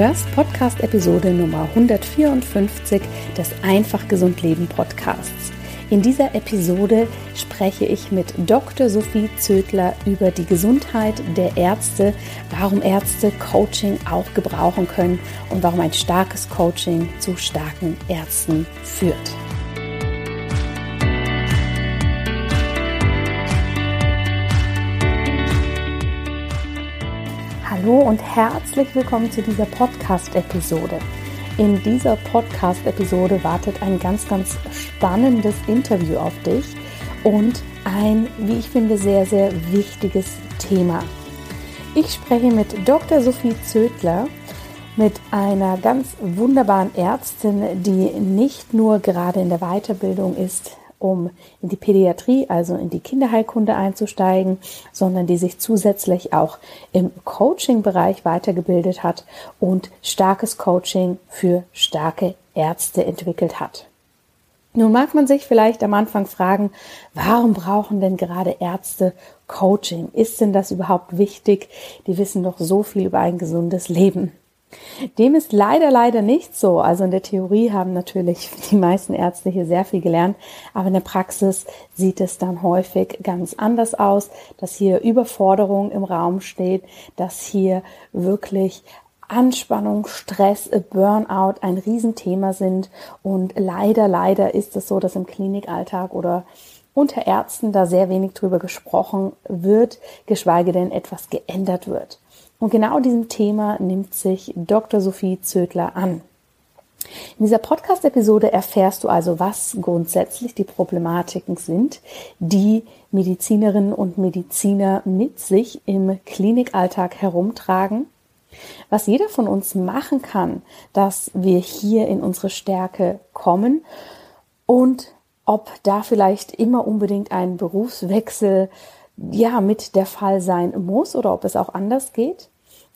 hörst Podcast-Episode Nummer 154 des Einfach Gesund Leben Podcasts. In dieser Episode spreche ich mit Dr. Sophie Zödler über die Gesundheit der Ärzte, warum Ärzte Coaching auch gebrauchen können und warum ein starkes Coaching zu starken Ärzten führt. Hallo und herzlich willkommen zu dieser Podcast-Episode. In dieser Podcast-Episode wartet ein ganz, ganz spannendes Interview auf dich und ein, wie ich finde, sehr, sehr wichtiges Thema. Ich spreche mit Dr. Sophie Zödler, mit einer ganz wunderbaren Ärztin, die nicht nur gerade in der Weiterbildung ist um in die Pädiatrie, also in die Kinderheilkunde einzusteigen, sondern die sich zusätzlich auch im Coaching-Bereich weitergebildet hat und starkes Coaching für starke Ärzte entwickelt hat. Nun mag man sich vielleicht am Anfang fragen, warum brauchen denn gerade Ärzte Coaching? Ist denn das überhaupt wichtig? Die wissen doch so viel über ein gesundes Leben. Dem ist leider, leider nicht so. Also in der Theorie haben natürlich die meisten Ärzte hier sehr viel gelernt, aber in der Praxis sieht es dann häufig ganz anders aus, dass hier Überforderung im Raum steht, dass hier wirklich Anspannung, Stress, Burnout ein Riesenthema sind. Und leider, leider ist es so, dass im Klinikalltag oder unter Ärzten da sehr wenig drüber gesprochen wird, geschweige denn etwas geändert wird. Und genau diesem Thema nimmt sich Dr. Sophie Zödler an. In dieser Podcast-Episode erfährst du also, was grundsätzlich die Problematiken sind, die Medizinerinnen und Mediziner mit sich im Klinikalltag herumtragen, was jeder von uns machen kann, dass wir hier in unsere Stärke kommen und ob da vielleicht immer unbedingt ein Berufswechsel ja mit der Fall sein muss oder ob es auch anders geht.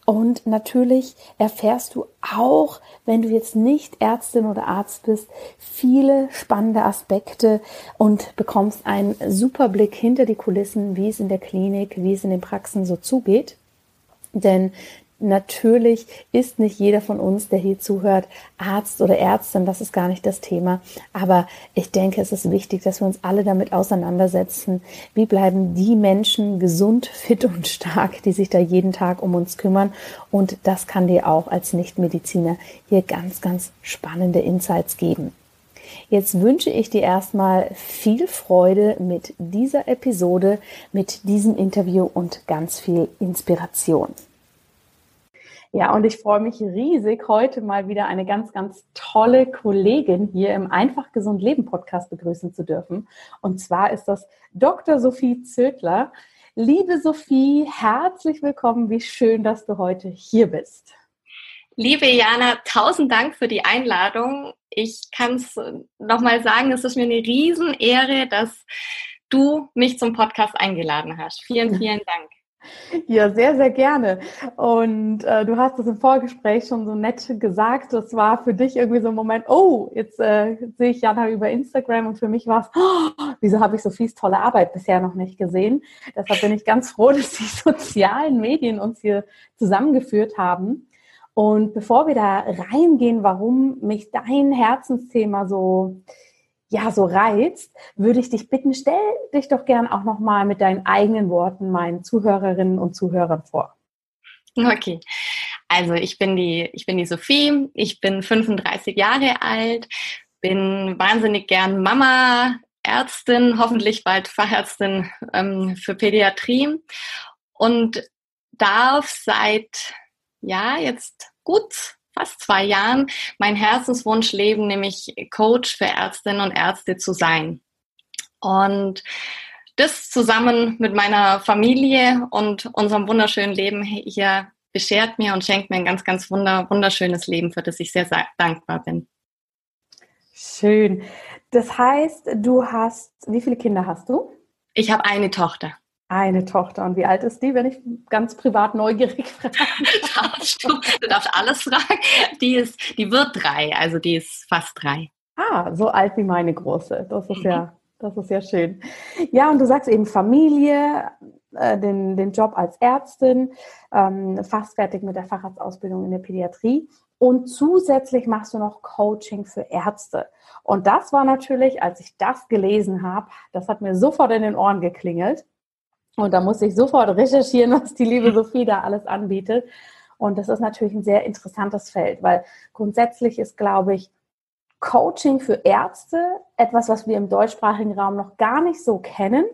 Und natürlich erfährst du auch, wenn du jetzt nicht Ärztin oder Arzt bist, viele spannende Aspekte und bekommst einen super Blick hinter die Kulissen, wie es in der Klinik, wie es in den Praxen so zugeht. Denn Natürlich ist nicht jeder von uns, der hier zuhört, Arzt oder Ärztin, das ist gar nicht das Thema. Aber ich denke, es ist wichtig, dass wir uns alle damit auseinandersetzen. Wie bleiben die Menschen gesund, fit und stark, die sich da jeden Tag um uns kümmern? Und das kann dir auch als Nichtmediziner hier ganz, ganz spannende Insights geben. Jetzt wünsche ich dir erstmal viel Freude mit dieser Episode, mit diesem Interview und ganz viel Inspiration. Ja, und ich freue mich riesig, heute mal wieder eine ganz, ganz tolle Kollegin hier im Einfach Gesund Leben Podcast begrüßen zu dürfen. Und zwar ist das Dr. Sophie Zödler. Liebe Sophie, herzlich willkommen. Wie schön, dass du heute hier bist. Liebe Jana, tausend Dank für die Einladung. Ich kann es nochmal sagen, es ist mir eine Riesenehre, dass du mich zum Podcast eingeladen hast. Vielen, vielen Dank. Ja, sehr, sehr gerne. Und äh, du hast es im Vorgespräch schon so nett gesagt. Das war für dich irgendwie so ein Moment, oh, jetzt äh, sehe ich Jana über Instagram und für mich war es, oh, wieso habe ich Sophies tolle Arbeit bisher noch nicht gesehen? Deshalb bin ich ganz froh, dass die sozialen Medien uns hier zusammengeführt haben. Und bevor wir da reingehen, warum mich dein Herzensthema so ja so reizt, würde ich dich bitten, stell dich doch gern auch noch mal mit deinen eigenen Worten meinen Zuhörerinnen und Zuhörern vor. Okay. Also ich bin die, ich bin die Sophie, ich bin 35 Jahre alt, bin wahnsinnig gern Mama, Ärztin, hoffentlich bald Fachärztin ähm, für Pädiatrie und darf seit ja jetzt gut fast zwei Jahren mein Herzenswunsch leben, nämlich Coach für Ärztinnen und Ärzte zu sein. Und das zusammen mit meiner Familie und unserem wunderschönen Leben hier beschert mir und schenkt mir ein ganz, ganz wunder, wunderschönes Leben, für das ich sehr, sehr dankbar bin. Schön. Das heißt, du hast, wie viele Kinder hast du? Ich habe eine Tochter. Eine Tochter. Und wie alt ist die, wenn ich ganz privat neugierig frage? darfst du, du darfst alles fragen. Die ist, die wird drei, also die ist fast drei. Ah, so alt wie meine große. Das ist mhm. ja, das ist ja schön. Ja, und du sagst eben Familie. äh, den, den Job als Ärztin, ähm, fast fertig mit der Facharztausbildung in der Pädiatrie. Und zusätzlich machst du noch Coaching für Ärzte. Und das war natürlich, als ich das gelesen habe, das hat mir sofort in den Ohren geklingelt. Und da musste ich sofort recherchieren, was die liebe Sophie da alles anbietet. Und das ist natürlich ein sehr interessantes Feld, weil grundsätzlich ist, glaube ich, Coaching für Ärzte etwas, was wir im deutschsprachigen Raum noch gar nicht so kennen.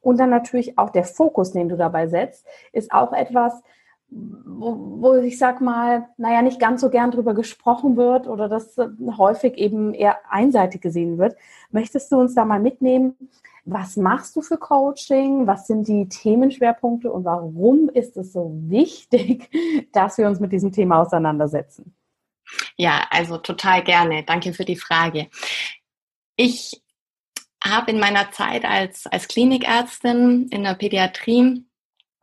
Und dann natürlich auch der Fokus, den du dabei setzt, ist auch etwas, wo, wo ich sag mal, naja, nicht ganz so gern drüber gesprochen wird oder das häufig eben eher einseitig gesehen wird. Möchtest du uns da mal mitnehmen? Was machst du für Coaching? Was sind die Themenschwerpunkte und warum ist es so wichtig, dass wir uns mit diesem Thema auseinandersetzen? Ja, also total gerne. Danke für die Frage. Ich habe in meiner Zeit als, als Klinikärztin in der Pädiatrie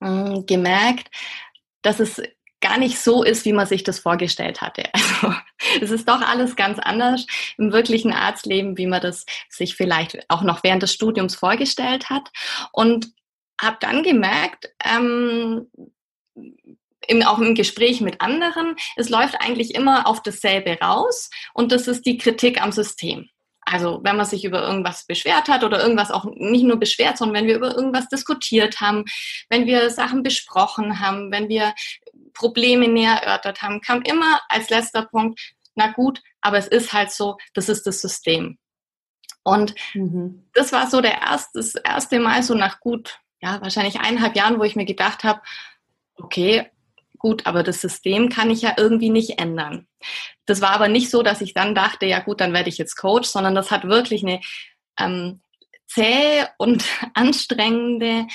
hm, gemerkt, dass es gar nicht so ist, wie man sich das vorgestellt hatte. Also es ist doch alles ganz anders im wirklichen Arztleben, wie man das sich vielleicht auch noch während des Studiums vorgestellt hat. Und habe dann gemerkt, ähm, im, auch im Gespräch mit anderen, es läuft eigentlich immer auf dasselbe raus und das ist die Kritik am System. Also wenn man sich über irgendwas beschwert hat oder irgendwas auch nicht nur beschwert, sondern wenn wir über irgendwas diskutiert haben, wenn wir Sachen besprochen haben, wenn wir Probleme näher erörtert haben, kam immer als letzter Punkt, na gut, aber es ist halt so, das ist das System. Und mhm. das war so der erste, das erste Mal so nach gut, ja, wahrscheinlich eineinhalb Jahren, wo ich mir gedacht habe, okay, gut, aber das System kann ich ja irgendwie nicht ändern. Das war aber nicht so, dass ich dann dachte, ja gut, dann werde ich jetzt Coach, sondern das hat wirklich eine ähm, zähe und anstrengende,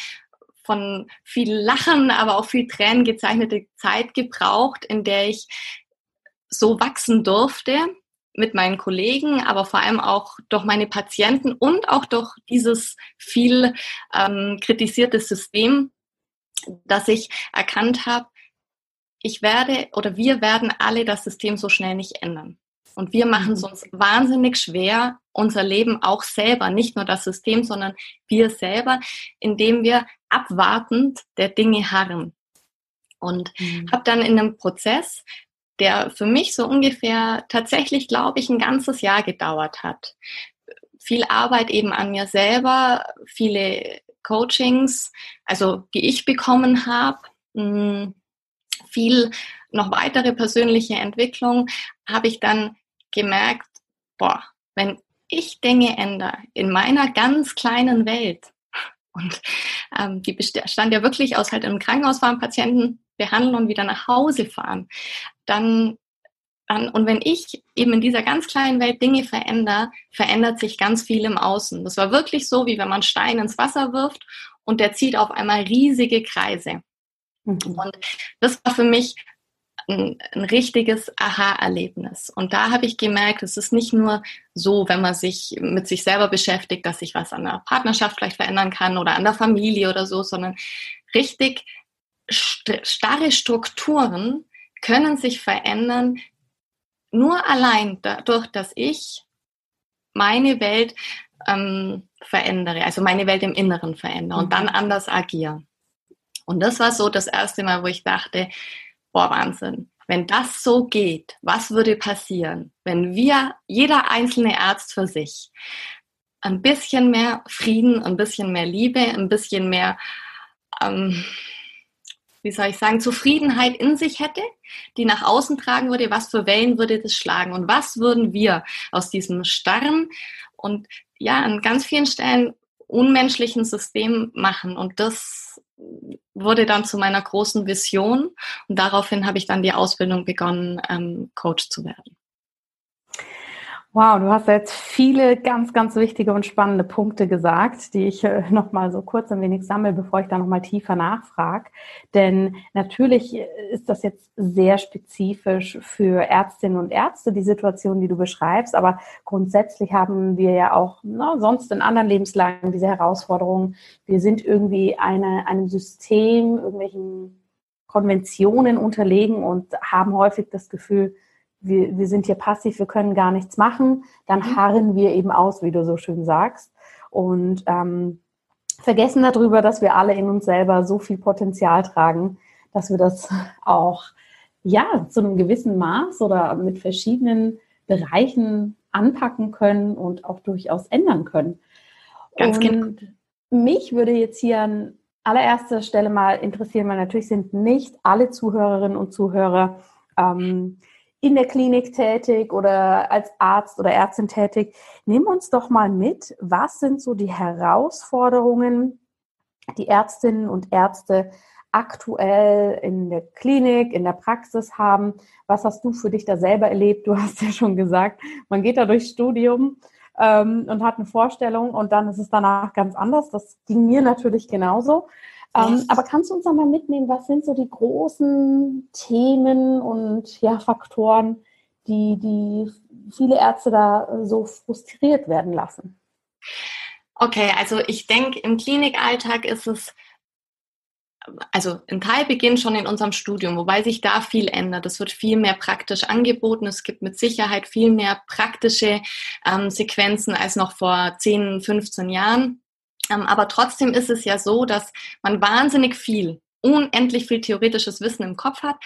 von viel Lachen, aber auch viel Tränen gezeichnete Zeit gebraucht, in der ich so wachsen durfte mit meinen Kollegen, aber vor allem auch durch meine Patienten und auch durch dieses viel ähm, kritisierte System, dass ich erkannt habe, ich werde oder wir werden alle das System so schnell nicht ändern. Und wir machen es mhm. uns wahnsinnig schwer, unser Leben auch selber, nicht nur das System, sondern wir selber, indem wir abwartend der Dinge harren. Und mhm. habe dann in einem Prozess, der für mich so ungefähr tatsächlich, glaube ich, ein ganzes Jahr gedauert hat. Viel Arbeit eben an mir selber, viele Coachings, also die ich bekommen habe, hm, viel noch weitere persönliche Entwicklung, habe ich dann gemerkt, boah, wenn ich Dinge ändere in meiner ganz kleinen Welt, und ähm, die bestand ja wirklich aus halt im Krankenhaus fahren, Patienten behandeln und wieder nach Hause fahren, dann dann, und wenn ich eben in dieser ganz kleinen Welt Dinge verändere, verändert sich ganz viel im Außen. Das war wirklich so, wie wenn man Stein ins Wasser wirft und der zieht auf einmal riesige Kreise. Mhm. Und das war für mich ein, ein richtiges Aha-Erlebnis. Und da habe ich gemerkt, es ist nicht nur so, wenn man sich mit sich selber beschäftigt, dass sich was an der Partnerschaft vielleicht verändern kann oder an der Familie oder so, sondern richtig st starre Strukturen können sich verändern, nur allein dadurch, dass ich meine Welt ähm, verändere, also meine Welt im Inneren verändere und dann mhm. anders agiere. Und das war so das erste Mal, wo ich dachte, boah, Wahnsinn. Wenn das so geht, was würde passieren, wenn wir, jeder einzelne Arzt für sich, ein bisschen mehr Frieden, ein bisschen mehr Liebe, ein bisschen mehr, ähm, wie soll ich sagen, Zufriedenheit in sich hätte, die nach außen tragen würde, was für Wellen würde das schlagen und was würden wir aus diesem starren und ja, an ganz vielen Stellen unmenschlichen System machen. Und das wurde dann zu meiner großen Vision und daraufhin habe ich dann die Ausbildung begonnen, ähm, Coach zu werden. Wow, du hast jetzt viele ganz, ganz wichtige und spannende Punkte gesagt, die ich äh, noch mal so kurz ein wenig sammle, bevor ich da noch mal tiefer nachfrage. Denn natürlich ist das jetzt sehr spezifisch für Ärztinnen und Ärzte, die Situation, die du beschreibst. Aber grundsätzlich haben wir ja auch na, sonst in anderen Lebenslagen diese Herausforderungen. Wir sind irgendwie eine, einem System, irgendwelchen Konventionen unterlegen und haben häufig das Gefühl, wir, wir sind hier passiv, wir können gar nichts machen, dann mhm. harren wir eben aus, wie du so schön sagst. Und ähm, vergessen darüber, dass wir alle in uns selber so viel Potenzial tragen, dass wir das auch ja zu einem gewissen Maß oder mit verschiedenen Bereichen anpacken können und auch durchaus ändern können. Ganz genau. und genau. mich würde jetzt hier an allererster Stelle mal interessieren, weil natürlich sind nicht alle Zuhörerinnen und Zuhörer ähm, in der Klinik tätig oder als Arzt oder Ärztin tätig. Nimm uns doch mal mit, was sind so die Herausforderungen, die Ärztinnen und Ärzte aktuell in der Klinik, in der Praxis haben. Was hast du für dich da selber erlebt? Du hast ja schon gesagt, man geht da durchs Studium ähm, und hat eine Vorstellung und dann ist es danach ganz anders. Das ging mir natürlich genauso. Ähm, aber kannst du uns nochmal mitnehmen, was sind so die großen Themen und ja, Faktoren, die, die viele Ärzte da so frustriert werden lassen? Okay, also ich denke, im Klinikalltag ist es also ein Teil beginnt schon in unserem Studium, wobei sich da viel ändert. Es wird viel mehr praktisch angeboten. Es gibt mit Sicherheit viel mehr praktische ähm, Sequenzen als noch vor 10, 15 Jahren. Ähm, aber trotzdem ist es ja so, dass man wahnsinnig viel, unendlich viel theoretisches Wissen im Kopf hat,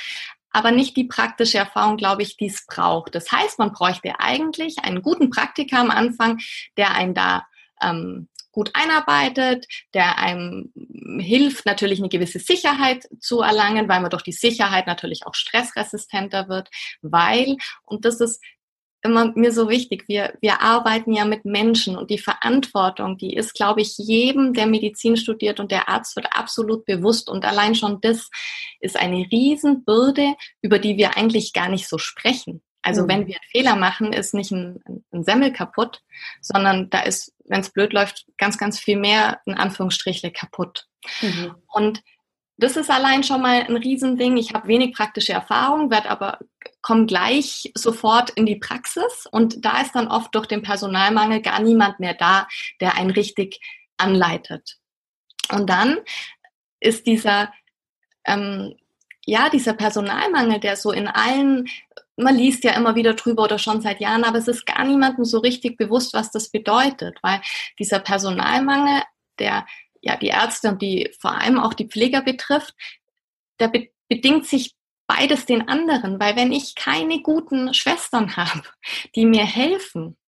aber nicht die praktische Erfahrung, glaube ich, die es braucht. Das heißt, man bräuchte eigentlich einen guten Praktiker am Anfang, der einen da ähm, gut einarbeitet, der einem hilft, natürlich eine gewisse Sicherheit zu erlangen, weil man durch die Sicherheit natürlich auch stressresistenter wird, weil, und das ist immer mir so wichtig, wir, wir arbeiten ja mit Menschen und die Verantwortung, die ist, glaube ich, jedem, der Medizin studiert und der Arzt wird absolut bewusst und allein schon das ist eine Riesenbürde, über die wir eigentlich gar nicht so sprechen. Also mhm. wenn wir einen Fehler machen, ist nicht ein, ein Semmel kaputt, sondern da ist, wenn es blöd läuft, ganz, ganz viel mehr in Anführungsstrichle kaputt. Mhm. Und das ist allein schon mal ein Riesending. Ich habe wenig praktische Erfahrung, werde aber komme gleich sofort in die Praxis und da ist dann oft durch den Personalmangel gar niemand mehr da, der einen richtig anleitet. Und dann ist dieser ähm, ja, dieser Personalmangel, der so in allen man liest ja immer wieder drüber oder schon seit Jahren, aber es ist gar niemandem so richtig bewusst, was das bedeutet, weil dieser Personalmangel, der ja die Ärzte und die vor allem auch die Pfleger betrifft, der be bedingt sich beides den anderen, weil wenn ich keine guten Schwestern habe, die mir helfen,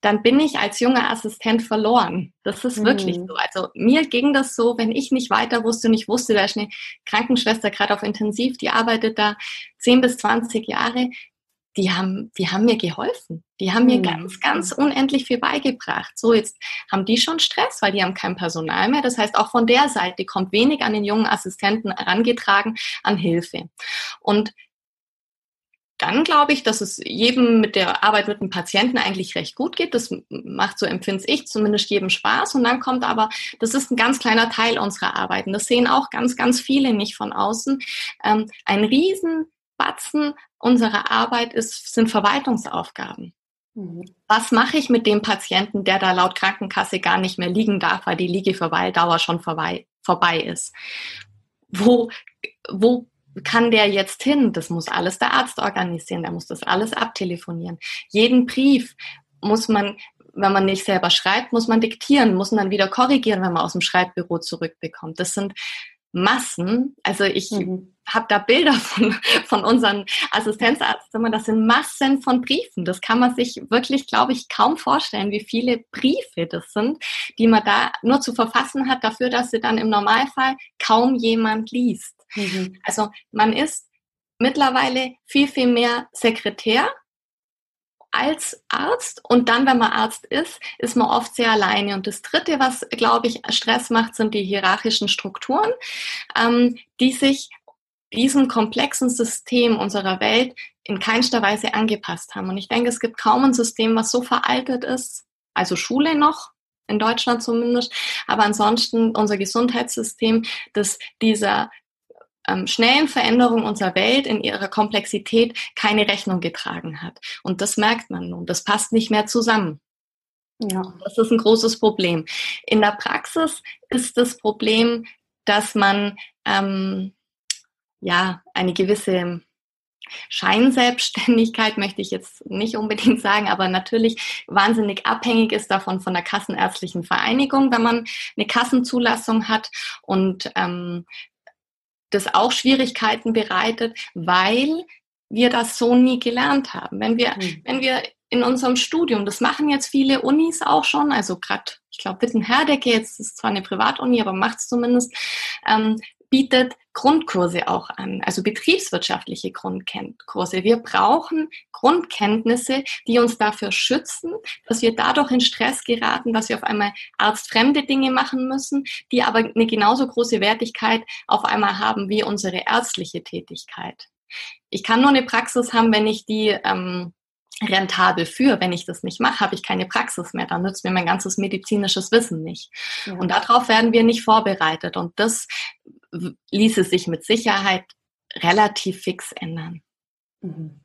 dann bin ich als junger Assistent verloren. Das ist wirklich mhm. so. Also mir ging das so, wenn ich nicht weiter wusste und ich wusste, da ist eine Krankenschwester gerade auf Intensiv, die arbeitet da 10 bis 20 Jahre, die haben, die haben mir geholfen. Die haben mir mhm. ganz, ganz unendlich viel beigebracht. So, jetzt haben die schon Stress, weil die haben kein Personal mehr. Das heißt, auch von der Seite kommt wenig an den jungen Assistenten herangetragen an Hilfe. Und dann glaube ich, dass es jedem mit der Arbeit mit dem Patienten eigentlich recht gut geht. Das macht, so empfinde ich, zumindest jedem Spaß. Und dann kommt aber, das ist ein ganz kleiner Teil unserer Arbeit. Und das sehen auch ganz, ganz viele nicht von außen. Ähm, ein Riesenbatzen unserer Arbeit ist, sind Verwaltungsaufgaben. Mhm. Was mache ich mit dem Patienten, der da laut Krankenkasse gar nicht mehr liegen darf, weil die Liegeverweildauer schon vorbei, vorbei ist? Wo, wo kann der jetzt hin? Das muss alles der Arzt organisieren, der muss das alles abtelefonieren. Jeden Brief muss man, wenn man nicht selber schreibt, muss man diktieren, muss man dann wieder korrigieren, wenn man aus dem Schreibbüro zurückbekommt. Das sind Massen. Also ich mhm. Habe da Bilder von, von unseren Assistenzarztzimmern. Das sind Massen von Briefen. Das kann man sich wirklich, glaube ich, kaum vorstellen, wie viele Briefe das sind, die man da nur zu verfassen hat, dafür, dass sie dann im Normalfall kaum jemand liest. Mhm. Also man ist mittlerweile viel, viel mehr Sekretär als Arzt und dann, wenn man Arzt ist, ist man oft sehr alleine. Und das Dritte, was, glaube ich, Stress macht, sind die hierarchischen Strukturen, ähm, die sich diesem komplexen System unserer Welt in keinster Weise angepasst haben. Und ich denke, es gibt kaum ein System, was so veraltet ist, also Schule noch, in Deutschland zumindest, aber ansonsten unser Gesundheitssystem, das dieser ähm, schnellen Veränderung unserer Welt in ihrer Komplexität keine Rechnung getragen hat. Und das merkt man nun. Das passt nicht mehr zusammen. Ja. Das ist ein großes Problem. In der Praxis ist das Problem, dass man ähm, ja eine gewisse Scheinselbstständigkeit möchte ich jetzt nicht unbedingt sagen, aber natürlich wahnsinnig abhängig ist davon von der Kassenärztlichen Vereinigung, wenn man eine Kassenzulassung hat und ähm, das auch Schwierigkeiten bereitet, weil wir das so nie gelernt haben. Wenn wir, mhm. wenn wir in unserem Studium, das machen jetzt viele Unis auch schon, also gerade, ich glaube, Witten-Herdecke, jetzt ist zwar eine Privatuni, aber macht es zumindest, ähm, bietet Grundkurse auch an, also betriebswirtschaftliche Grundkurse. Wir brauchen Grundkenntnisse, die uns dafür schützen, dass wir dadurch in Stress geraten, dass wir auf einmal arztfremde Dinge machen müssen, die aber eine genauso große Wertigkeit auf einmal haben wie unsere ärztliche Tätigkeit. Ich kann nur eine Praxis haben, wenn ich die ähm, rentabel für. Wenn ich das nicht mache, habe ich keine Praxis mehr. Dann nützt mir mein ganzes medizinisches Wissen nicht. Ja. Und darauf werden wir nicht vorbereitet. Und das ließe sich mit Sicherheit relativ fix ändern. Mhm.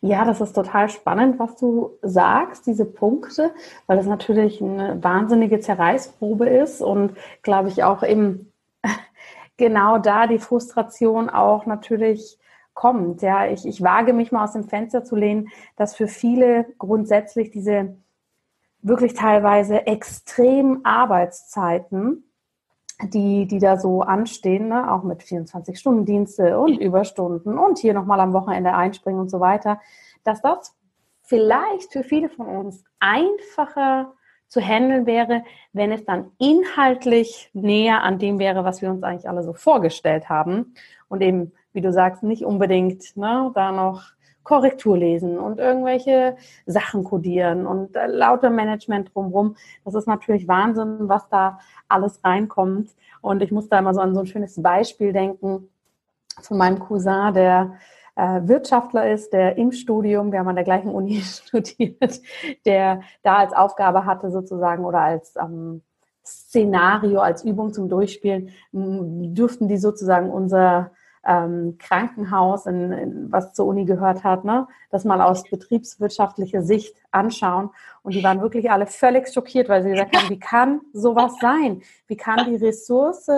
Ja, das ist total spannend, was du sagst, diese Punkte, weil das natürlich eine wahnsinnige Zerreißprobe ist und glaube ich auch eben genau da die Frustration auch natürlich kommt. Ja, ich, ich wage mich mal aus dem Fenster zu lehnen, dass für viele grundsätzlich diese wirklich teilweise extremen Arbeitszeiten, die, die da so anstehen, ne, auch mit 24-Stunden-Dienste und Überstunden und hier nochmal am Wochenende einspringen und so weiter, dass das vielleicht für viele von uns einfacher zu handeln wäre, wenn es dann inhaltlich näher an dem wäre, was wir uns eigentlich alle so vorgestellt haben und eben wie du sagst, nicht unbedingt ne, da noch Korrektur lesen und irgendwelche Sachen kodieren und äh, lauter Management drumherum. Das ist natürlich Wahnsinn, was da alles reinkommt. Und ich muss da immer so an so ein schönes Beispiel denken von meinem Cousin, der äh, Wirtschaftler ist, der im Studium, wir haben an der gleichen Uni studiert, der da als Aufgabe hatte sozusagen oder als ähm, Szenario, als Übung zum Durchspielen, dürften die sozusagen unser ähm, Krankenhaus, in, in, was zur Uni gehört hat, ne, das mal aus betriebswirtschaftlicher Sicht anschauen. Und die waren wirklich alle völlig schockiert, weil sie gesagt haben, wie kann sowas sein? Wie kann die Ressource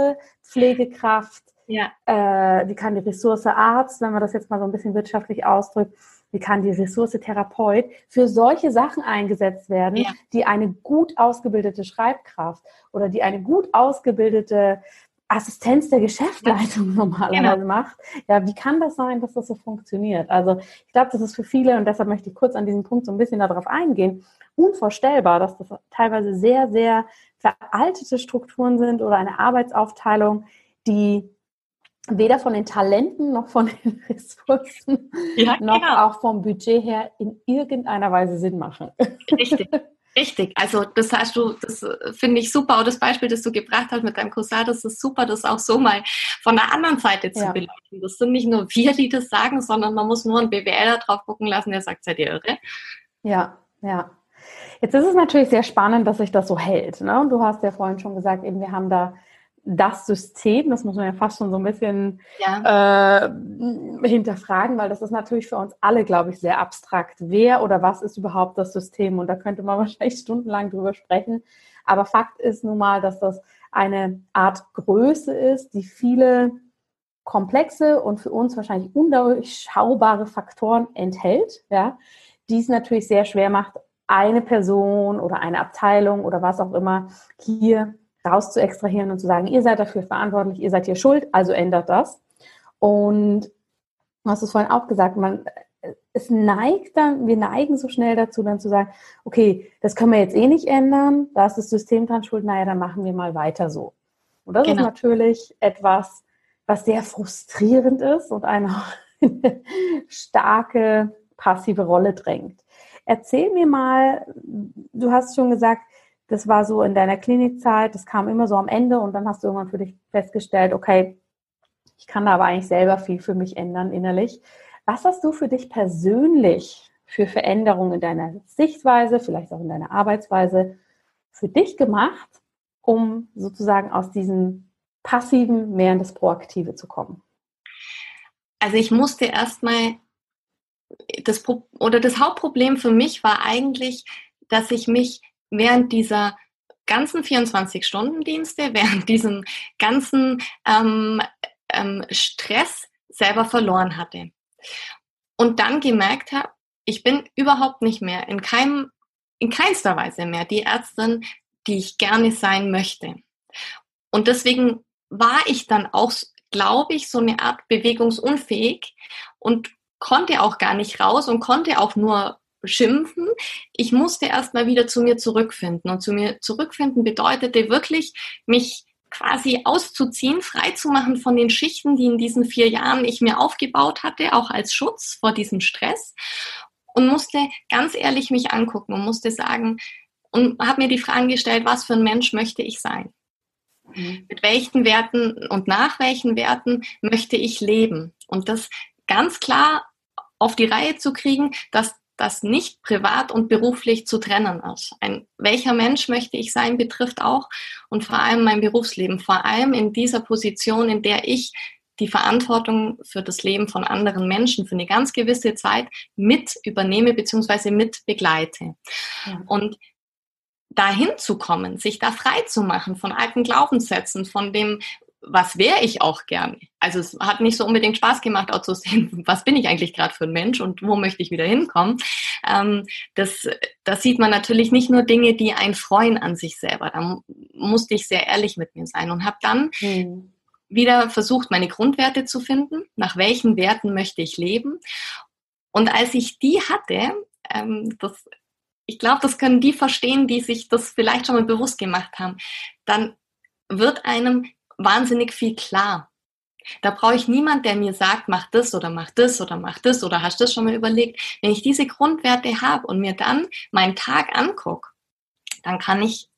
Pflegekraft, ja. äh, wie kann die Ressource Arzt, wenn man das jetzt mal so ein bisschen wirtschaftlich ausdrückt, wie kann die Ressource Therapeut für solche Sachen eingesetzt werden, ja. die eine gut ausgebildete Schreibkraft oder die eine gut ausgebildete Assistenz der Geschäftsleitung normalerweise genau. macht. Ja, wie kann das sein, dass das so funktioniert? Also ich glaube, das ist für viele, und deshalb möchte ich kurz an diesem Punkt so ein bisschen darauf eingehen, unvorstellbar, dass das teilweise sehr, sehr veraltete Strukturen sind oder eine Arbeitsaufteilung, die weder von den Talenten noch von den Ressourcen ja, noch genau. auch vom Budget her in irgendeiner Weise Sinn machen. Richtig. Richtig, also das hast du, das äh, finde ich super. Auch das Beispiel, das du gebracht hast mit deinem Cousin, das ist super, das auch so mal von der anderen Seite zu ja. beleuchten. Das sind nicht nur wir, die das sagen, sondern man muss nur einen BWLer drauf gucken lassen, der sagt, seid ihr irre? Ja, ja. Jetzt ist es natürlich sehr spannend, dass sich das so hält. Ne? Du hast ja vorhin schon gesagt, eben wir haben da das System, das muss man ja fast schon so ein bisschen ja. äh, hinterfragen, weil das ist natürlich für uns alle, glaube ich, sehr abstrakt. Wer oder was ist überhaupt das System? Und da könnte man wahrscheinlich stundenlang drüber sprechen. Aber Fakt ist nun mal, dass das eine Art Größe ist, die viele komplexe und für uns wahrscheinlich undurchschaubare Faktoren enthält, ja, die es natürlich sehr schwer macht, eine Person oder eine Abteilung oder was auch immer hier raus zu extrahieren und zu sagen, ihr seid dafür verantwortlich, ihr seid hier schuld, also ändert das. Und du hast es vorhin auch gesagt, man, es neigt dann, wir neigen so schnell dazu, dann zu sagen, okay, das können wir jetzt eh nicht ändern, da ist das System dran schuld, naja, dann machen wir mal weiter so. Und das genau. ist natürlich etwas, was sehr frustrierend ist und eine starke passive Rolle drängt. Erzähl mir mal, du hast schon gesagt, das war so in deiner Klinikzeit, das kam immer so am Ende und dann hast du irgendwann für dich festgestellt, okay, ich kann da aber eigentlich selber viel für mich ändern innerlich. Was hast du für dich persönlich für Veränderungen in deiner Sichtweise, vielleicht auch in deiner Arbeitsweise für dich gemacht, um sozusagen aus diesem passiven mehr in das Proaktive zu kommen? Also ich musste erstmal das oder das Hauptproblem für mich war eigentlich, dass ich mich während dieser ganzen 24-Stunden-Dienste, während diesem ganzen ähm, ähm, Stress selber verloren hatte. Und dann gemerkt habe, ich bin überhaupt nicht mehr in keinem, in keinster Weise mehr die Ärztin, die ich gerne sein möchte. Und deswegen war ich dann auch, glaube ich, so eine Art bewegungsunfähig und konnte auch gar nicht raus und konnte auch nur schimpfen. Ich musste erst mal wieder zu mir zurückfinden. Und zu mir zurückfinden bedeutete wirklich, mich quasi auszuziehen, frei zu machen von den Schichten, die in diesen vier Jahren ich mir aufgebaut hatte, auch als Schutz vor diesem Stress. Und musste ganz ehrlich mich angucken und musste sagen, und habe mir die Fragen gestellt, was für ein Mensch möchte ich sein? Mhm. Mit welchen Werten und nach welchen Werten möchte ich leben? Und das ganz klar auf die Reihe zu kriegen, dass das nicht privat und beruflich zu trennen ist. Ein, welcher Mensch möchte ich sein, betrifft auch und vor allem mein Berufsleben, vor allem in dieser Position, in der ich die Verantwortung für das Leben von anderen Menschen für eine ganz gewisse Zeit mit übernehme bzw. mit begleite. Ja. Und dahin zu kommen, sich da frei zu machen von alten Glaubenssätzen, von dem, was wäre ich auch gerne. Also es hat nicht so unbedingt Spaß gemacht, auch zu sehen, was bin ich eigentlich gerade für ein Mensch und wo möchte ich wieder hinkommen. Ähm, das, das sieht man natürlich nicht nur Dinge, die einen freuen an sich selber. Da musste ich sehr ehrlich mit mir sein und habe dann hm. wieder versucht, meine Grundwerte zu finden. Nach welchen Werten möchte ich leben? Und als ich die hatte, ähm, das ich glaube, das können die verstehen, die sich das vielleicht schon mal bewusst gemacht haben. Dann wird einem wahnsinnig viel klar. Da brauche ich niemand, der mir sagt, mach das oder mach das oder mach das oder hast das schon mal überlegt. Wenn ich diese Grundwerte habe und mir dann meinen Tag angucke, dann kann ich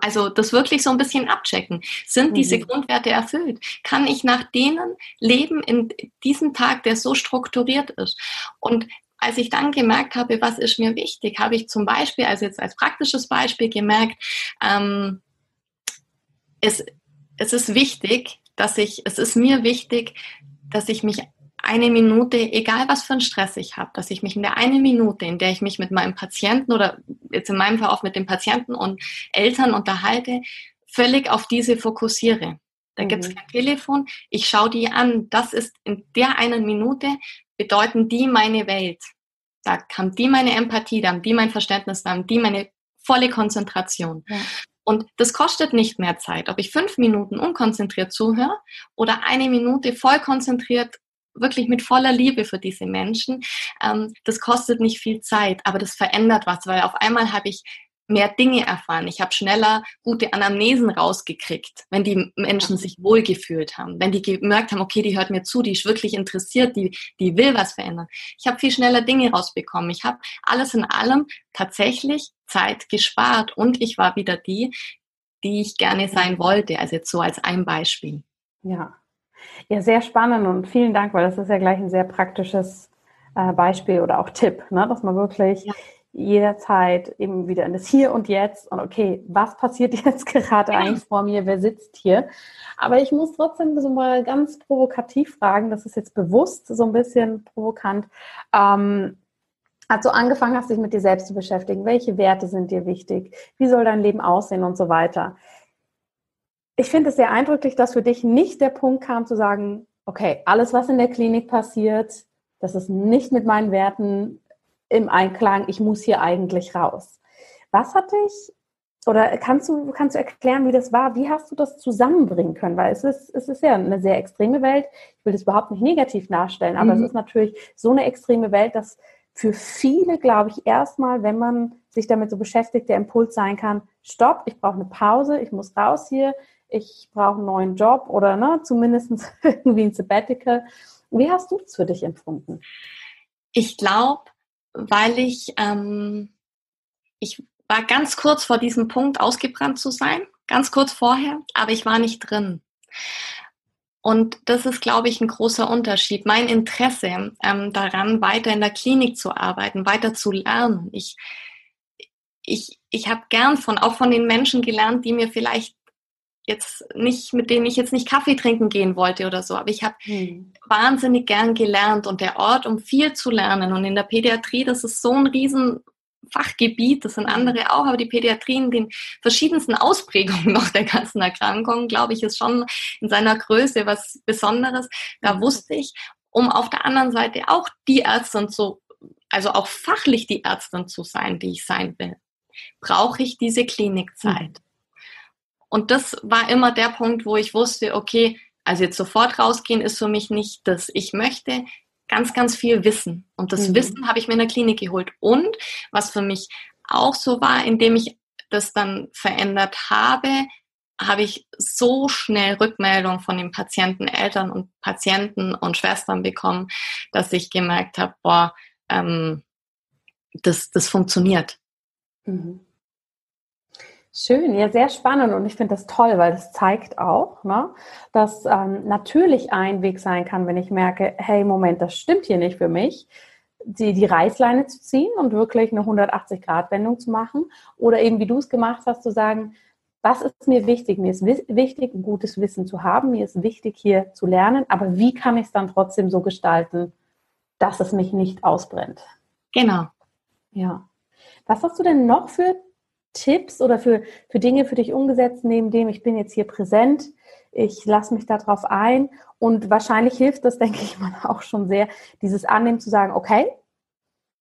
also das wirklich so ein bisschen abchecken. Sind mhm. diese Grundwerte erfüllt? Kann ich nach denen leben in diesem Tag, der so strukturiert ist? Und als ich dann gemerkt habe, was ist mir wichtig, habe ich zum Beispiel, also jetzt als praktisches Beispiel gemerkt, ähm, es es ist wichtig, dass ich, es ist mir wichtig, dass ich mich eine Minute, egal was für einen Stress ich habe, dass ich mich in der eine Minute, in der ich mich mit meinem Patienten oder jetzt in meinem Fall auch mit den Patienten und Eltern unterhalte, völlig auf diese fokussiere. Da mhm. gibt es kein Telefon, ich schaue die an. Das ist in der einen Minute bedeuten die meine Welt. Da haben die meine Empathie, da haben die mein Verständnis, da haben die meine volle Konzentration. Ja. Und das kostet nicht mehr Zeit, ob ich fünf Minuten unkonzentriert zuhöre oder eine Minute voll konzentriert, wirklich mit voller Liebe für diese Menschen. Ähm, das kostet nicht viel Zeit, aber das verändert was, weil auf einmal habe ich mehr Dinge erfahren. Ich habe schneller gute Anamnesen rausgekriegt, wenn die Menschen sich wohlgefühlt haben, wenn die gemerkt haben, okay, die hört mir zu, die ist wirklich interessiert, die, die will was verändern. Ich habe viel schneller Dinge rausbekommen. Ich habe alles in allem tatsächlich Zeit gespart und ich war wieder die, die ich gerne sein wollte. Also jetzt so als ein Beispiel. Ja, ja, sehr spannend und vielen Dank, weil das ist ja gleich ein sehr praktisches äh, Beispiel oder auch Tipp, ne? dass man wirklich ja jederzeit eben wieder in das Hier und Jetzt und okay, was passiert jetzt gerade eigentlich vor mir, wer sitzt hier? Aber ich muss trotzdem so mal ganz provokativ fragen, das ist jetzt bewusst so ein bisschen provokant. Ähm, als du angefangen hast, dich mit dir selbst zu beschäftigen, welche Werte sind dir wichtig? Wie soll dein Leben aussehen und so weiter? Ich finde es sehr eindrücklich, dass für dich nicht der Punkt kam zu sagen, okay, alles, was in der Klinik passiert, das ist nicht mit meinen Werten im Einklang, ich muss hier eigentlich raus. Was hat dich, oder kannst du, kannst du erklären, wie das war? Wie hast du das zusammenbringen können? Weil es ist, es ist ja eine sehr extreme Welt. Ich will das überhaupt nicht negativ nachstellen, aber mhm. es ist natürlich so eine extreme Welt, dass für viele, glaube ich, erstmal, wenn man sich damit so beschäftigt, der Impuls sein kann, stopp, ich brauche eine Pause, ich muss raus hier, ich brauche einen neuen Job oder ne, zumindest irgendwie ein Sabbatical. Wie hast du es für dich empfunden? Ich glaube, weil ich, ähm, ich war ganz kurz vor diesem Punkt ausgebrannt zu sein, ganz kurz vorher, aber ich war nicht drin. Und das ist, glaube ich, ein großer Unterschied. Mein Interesse ähm, daran, weiter in der Klinik zu arbeiten, weiter zu lernen. Ich, ich, ich habe gern von, auch von den Menschen gelernt, die mir vielleicht jetzt nicht, mit denen ich jetzt nicht Kaffee trinken gehen wollte oder so, aber ich habe hm. wahnsinnig gern gelernt und der Ort, um viel zu lernen und in der Pädiatrie, das ist so ein riesen Fachgebiet, das sind andere auch, aber die Pädiatrie in den verschiedensten Ausprägungen noch der ganzen Erkrankung, glaube ich, ist schon in seiner Größe was Besonderes. Da wusste ich, um auf der anderen Seite auch die Ärztin zu, also auch fachlich die Ärztin zu sein, die ich sein will, brauche ich diese Klinikzeit. Und das war immer der Punkt, wo ich wusste, okay, also jetzt sofort rausgehen ist für mich nicht das. Ich möchte ganz, ganz viel Wissen. Und das mhm. Wissen habe ich mir in der Klinik geholt. Und was für mich auch so war, indem ich das dann verändert habe, habe ich so schnell Rückmeldung von den Patienten, Eltern und Patienten und Schwestern bekommen, dass ich gemerkt habe, boah, ähm, das, das funktioniert. Mhm. Schön, ja, sehr spannend und ich finde das toll, weil das zeigt auch, ne, dass ähm, natürlich ein Weg sein kann, wenn ich merke, hey, Moment, das stimmt hier nicht für mich, die, die Reißleine zu ziehen und wirklich eine 180-Grad-Wendung zu machen oder eben, wie du es gemacht hast, zu sagen, was ist mir wichtig? Mir ist wichtig, ein gutes Wissen zu haben, mir ist wichtig, hier zu lernen, aber wie kann ich es dann trotzdem so gestalten, dass es mich nicht ausbrennt? Genau. Ja. Was hast du denn noch für Tipps oder für, für Dinge für dich umgesetzt, neben dem, ich bin jetzt hier präsent, ich lasse mich darauf ein und wahrscheinlich hilft das, denke ich mal, auch schon sehr, dieses Annehmen zu sagen, okay,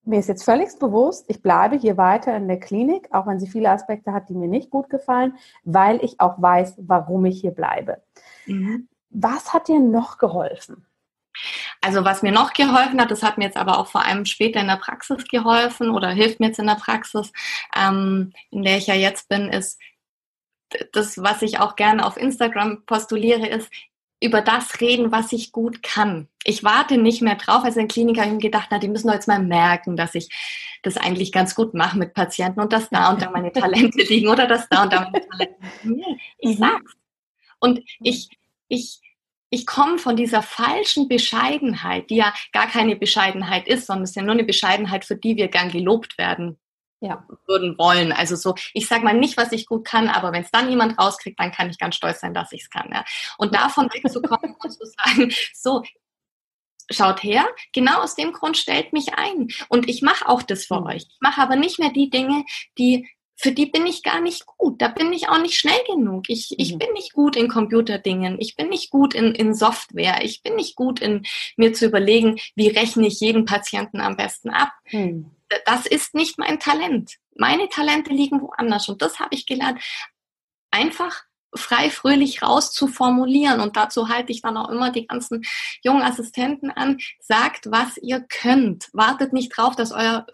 mir ist jetzt völlig bewusst, ich bleibe hier weiter in der Klinik, auch wenn sie viele Aspekte hat, die mir nicht gut gefallen, weil ich auch weiß, warum ich hier bleibe. Mhm. Was hat dir noch geholfen? Also was mir noch geholfen hat, das hat mir jetzt aber auch vor allem später in der Praxis geholfen oder hilft mir jetzt in der Praxis, ähm, in der ich ja jetzt bin, ist das, was ich auch gerne auf Instagram postuliere, ist über das reden, was ich gut kann. Ich warte nicht mehr drauf, als ein Kliniker ihm gedacht hat, die müssen doch jetzt mal merken, dass ich das eigentlich ganz gut mache mit Patienten und dass da und da meine Talente liegen oder dass da und da meine Talente liegen. Ich mhm. sag's. Und ich, ich, ich komme von dieser falschen Bescheidenheit, die ja gar keine Bescheidenheit ist, sondern es ist ja nur eine Bescheidenheit, für die wir gern gelobt werden ja. würden wollen. Also so, ich sage mal nicht, was ich gut kann, aber wenn es dann jemand rauskriegt, dann kann ich ganz stolz sein, dass ich es kann. Ja. Und davon wegzukommen und zu sagen, so, schaut her, genau aus dem Grund stellt mich ein. Und ich mache auch das für mhm. euch. Ich mache aber nicht mehr die Dinge, die für die bin ich gar nicht gut. Da bin ich auch nicht schnell genug. Ich, ich mhm. bin nicht gut in Computerdingen. Ich bin nicht gut in, in Software. Ich bin nicht gut in mir zu überlegen, wie rechne ich jeden Patienten am besten ab. Mhm. Das ist nicht mein Talent. Meine Talente liegen woanders. Und das habe ich gelernt. Einfach frei fröhlich raus zu formulieren. Und dazu halte ich dann auch immer die ganzen jungen Assistenten an. Sagt, was ihr könnt. Wartet nicht drauf, dass euer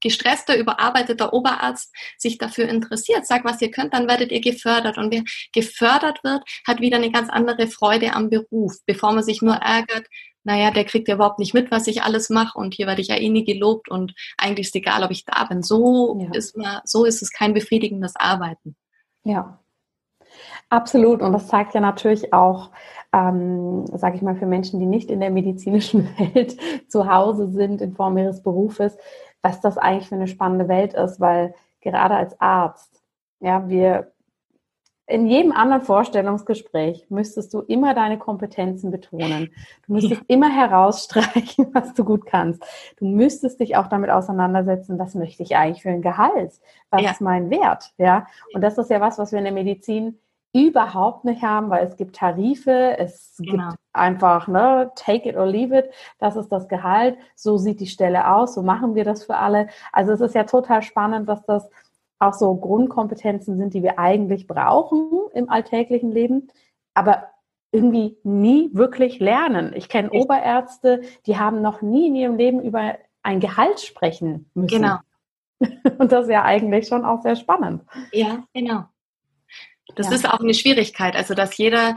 gestresster, überarbeiteter Oberarzt sich dafür interessiert, sagt, was ihr könnt, dann werdet ihr gefördert. Und wer gefördert wird, hat wieder eine ganz andere Freude am Beruf, bevor man sich nur ärgert, naja, der kriegt ja überhaupt nicht mit, was ich alles mache und hier werde ich ja eh nie gelobt und eigentlich ist egal, ob ich da bin. So ja. ist man, so ist es kein befriedigendes Arbeiten. Ja, absolut. Und das zeigt ja natürlich auch, ähm, sage ich mal, für Menschen, die nicht in der medizinischen Welt zu Hause sind in Form ihres Berufes, was das eigentlich für eine spannende Welt ist, weil gerade als Arzt, ja, wir in jedem anderen Vorstellungsgespräch müsstest du immer deine Kompetenzen betonen. Du müsstest immer herausstreichen, was du gut kannst. Du müsstest dich auch damit auseinandersetzen, was möchte ich eigentlich für ein Gehalt? Was ja. ist mein Wert? Ja. Und das ist ja was, was wir in der Medizin überhaupt nicht haben, weil es gibt Tarife, es genau. gibt einfach, ne, take it or leave it, das ist das Gehalt, so sieht die Stelle aus, so machen wir das für alle. Also es ist ja total spannend, dass das auch so Grundkompetenzen sind, die wir eigentlich brauchen im alltäglichen Leben, aber irgendwie nie wirklich lernen. Ich kenne Oberärzte, die haben noch nie in ihrem Leben über ein Gehalt sprechen müssen. Genau. Und das ist ja eigentlich schon auch sehr spannend. Ja, genau. Das ja. ist auch eine Schwierigkeit. Also, dass jeder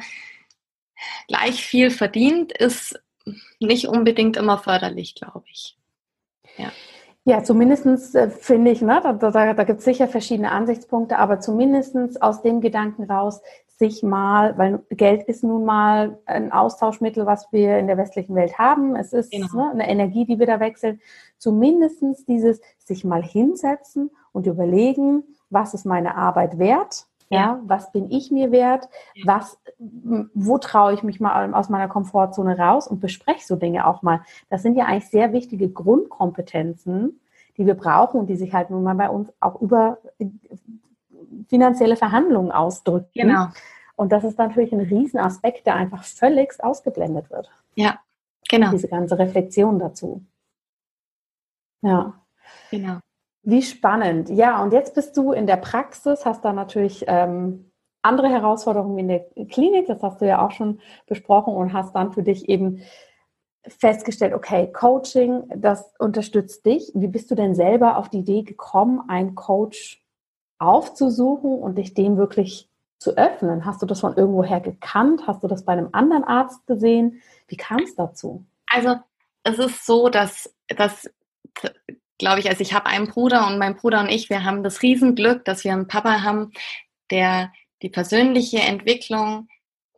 gleich viel verdient, ist nicht unbedingt immer förderlich, glaube ich. Ja. Ja, zumindest äh, finde ich, ne, da, da, da gibt es sicher verschiedene Ansichtspunkte, aber zumindest aus dem Gedanken raus, sich mal, weil Geld ist nun mal ein Austauschmittel, was wir in der westlichen Welt haben. Es ist genau. ne, eine Energie, die wir da wechseln. Zumindest dieses sich mal hinsetzen und überlegen, was ist meine Arbeit wert? Ja, was bin ich mir wert? Was, wo traue ich mich mal aus meiner Komfortzone raus und bespreche so Dinge auch mal. Das sind ja eigentlich sehr wichtige Grundkompetenzen, die wir brauchen und die sich halt nun mal bei uns auch über finanzielle Verhandlungen ausdrücken. Genau. Und das ist natürlich ein Riesenaspekt, der einfach völlig ausgeblendet wird. Ja, Genau. Diese ganze Reflexion dazu. Ja. Genau. Wie spannend. Ja, und jetzt bist du in der Praxis, hast da natürlich ähm, andere Herausforderungen in der Klinik, das hast du ja auch schon besprochen und hast dann für dich eben festgestellt, okay, Coaching, das unterstützt dich. Wie bist du denn selber auf die Idee gekommen, einen Coach aufzusuchen und dich dem wirklich zu öffnen? Hast du das von irgendwoher gekannt? Hast du das bei einem anderen Arzt gesehen? Wie kam es dazu? Also es ist so, dass, dass glaube ich, also ich habe einen Bruder und mein Bruder und ich, wir haben das Riesenglück, dass wir einen Papa haben, der die persönliche Entwicklung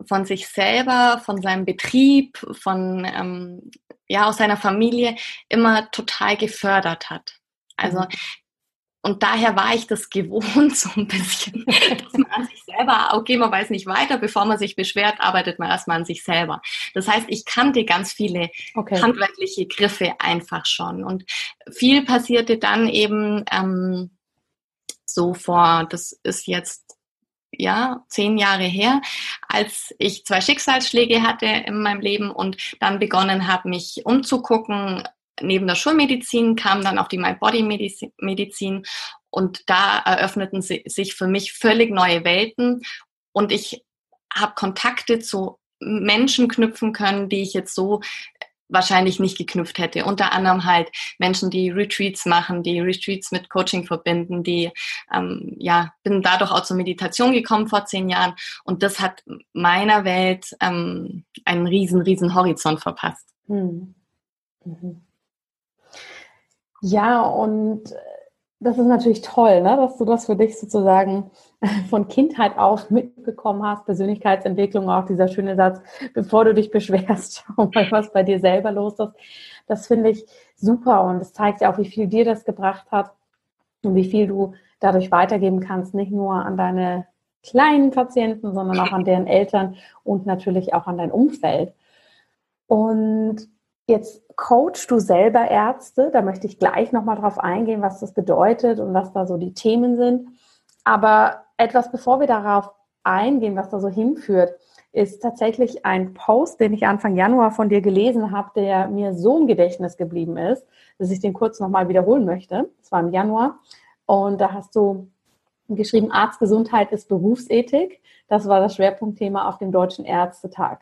von sich selber, von seinem Betrieb, von ähm, ja aus seiner Familie immer total gefördert hat. Also mhm. Und daher war ich das gewohnt so ein bisschen, dass man an sich selber, okay, man weiß nicht weiter, bevor man sich beschwert, arbeitet man erstmal an sich selber. Das heißt, ich kannte ganz viele okay. handwerkliche Griffe einfach schon und viel passierte dann eben ähm, so vor, das ist jetzt ja, zehn Jahre her, als ich zwei Schicksalsschläge hatte in meinem Leben und dann begonnen habe, mich umzugucken. Neben der Schulmedizin kam dann auch die My Body Medizin und da eröffneten sich für mich völlig neue Welten und ich habe Kontakte zu Menschen knüpfen können, die ich jetzt so wahrscheinlich nicht geknüpft hätte. Unter anderem halt Menschen, die Retreats machen, die Retreats mit Coaching verbinden, die, ähm, ja, bin dadurch auch zur Meditation gekommen vor zehn Jahren und das hat meiner Welt ähm, einen riesen, riesen Horizont verpasst. Hm. Mhm. Ja, und das ist natürlich toll, ne? dass du das für dich sozusagen von Kindheit auf mitbekommen hast, Persönlichkeitsentwicklung, auch dieser schöne Satz, bevor du dich beschwerst, schau mal, was bei dir selber los ist. Das finde ich super und es zeigt ja auch, wie viel dir das gebracht hat und wie viel du dadurch weitergeben kannst, nicht nur an deine kleinen Patienten, sondern auch an deren Eltern und natürlich auch an dein Umfeld. Und Jetzt coachst du selber Ärzte, da möchte ich gleich nochmal drauf eingehen, was das bedeutet und was da so die Themen sind. Aber etwas bevor wir darauf eingehen, was da so hinführt, ist tatsächlich ein Post, den ich Anfang Januar von dir gelesen habe, der mir so im Gedächtnis geblieben ist, dass ich den kurz nochmal wiederholen möchte. Das war im Januar. Und da hast du geschrieben, Arztgesundheit ist Berufsethik. Das war das Schwerpunktthema auf dem Deutschen Ärztetag.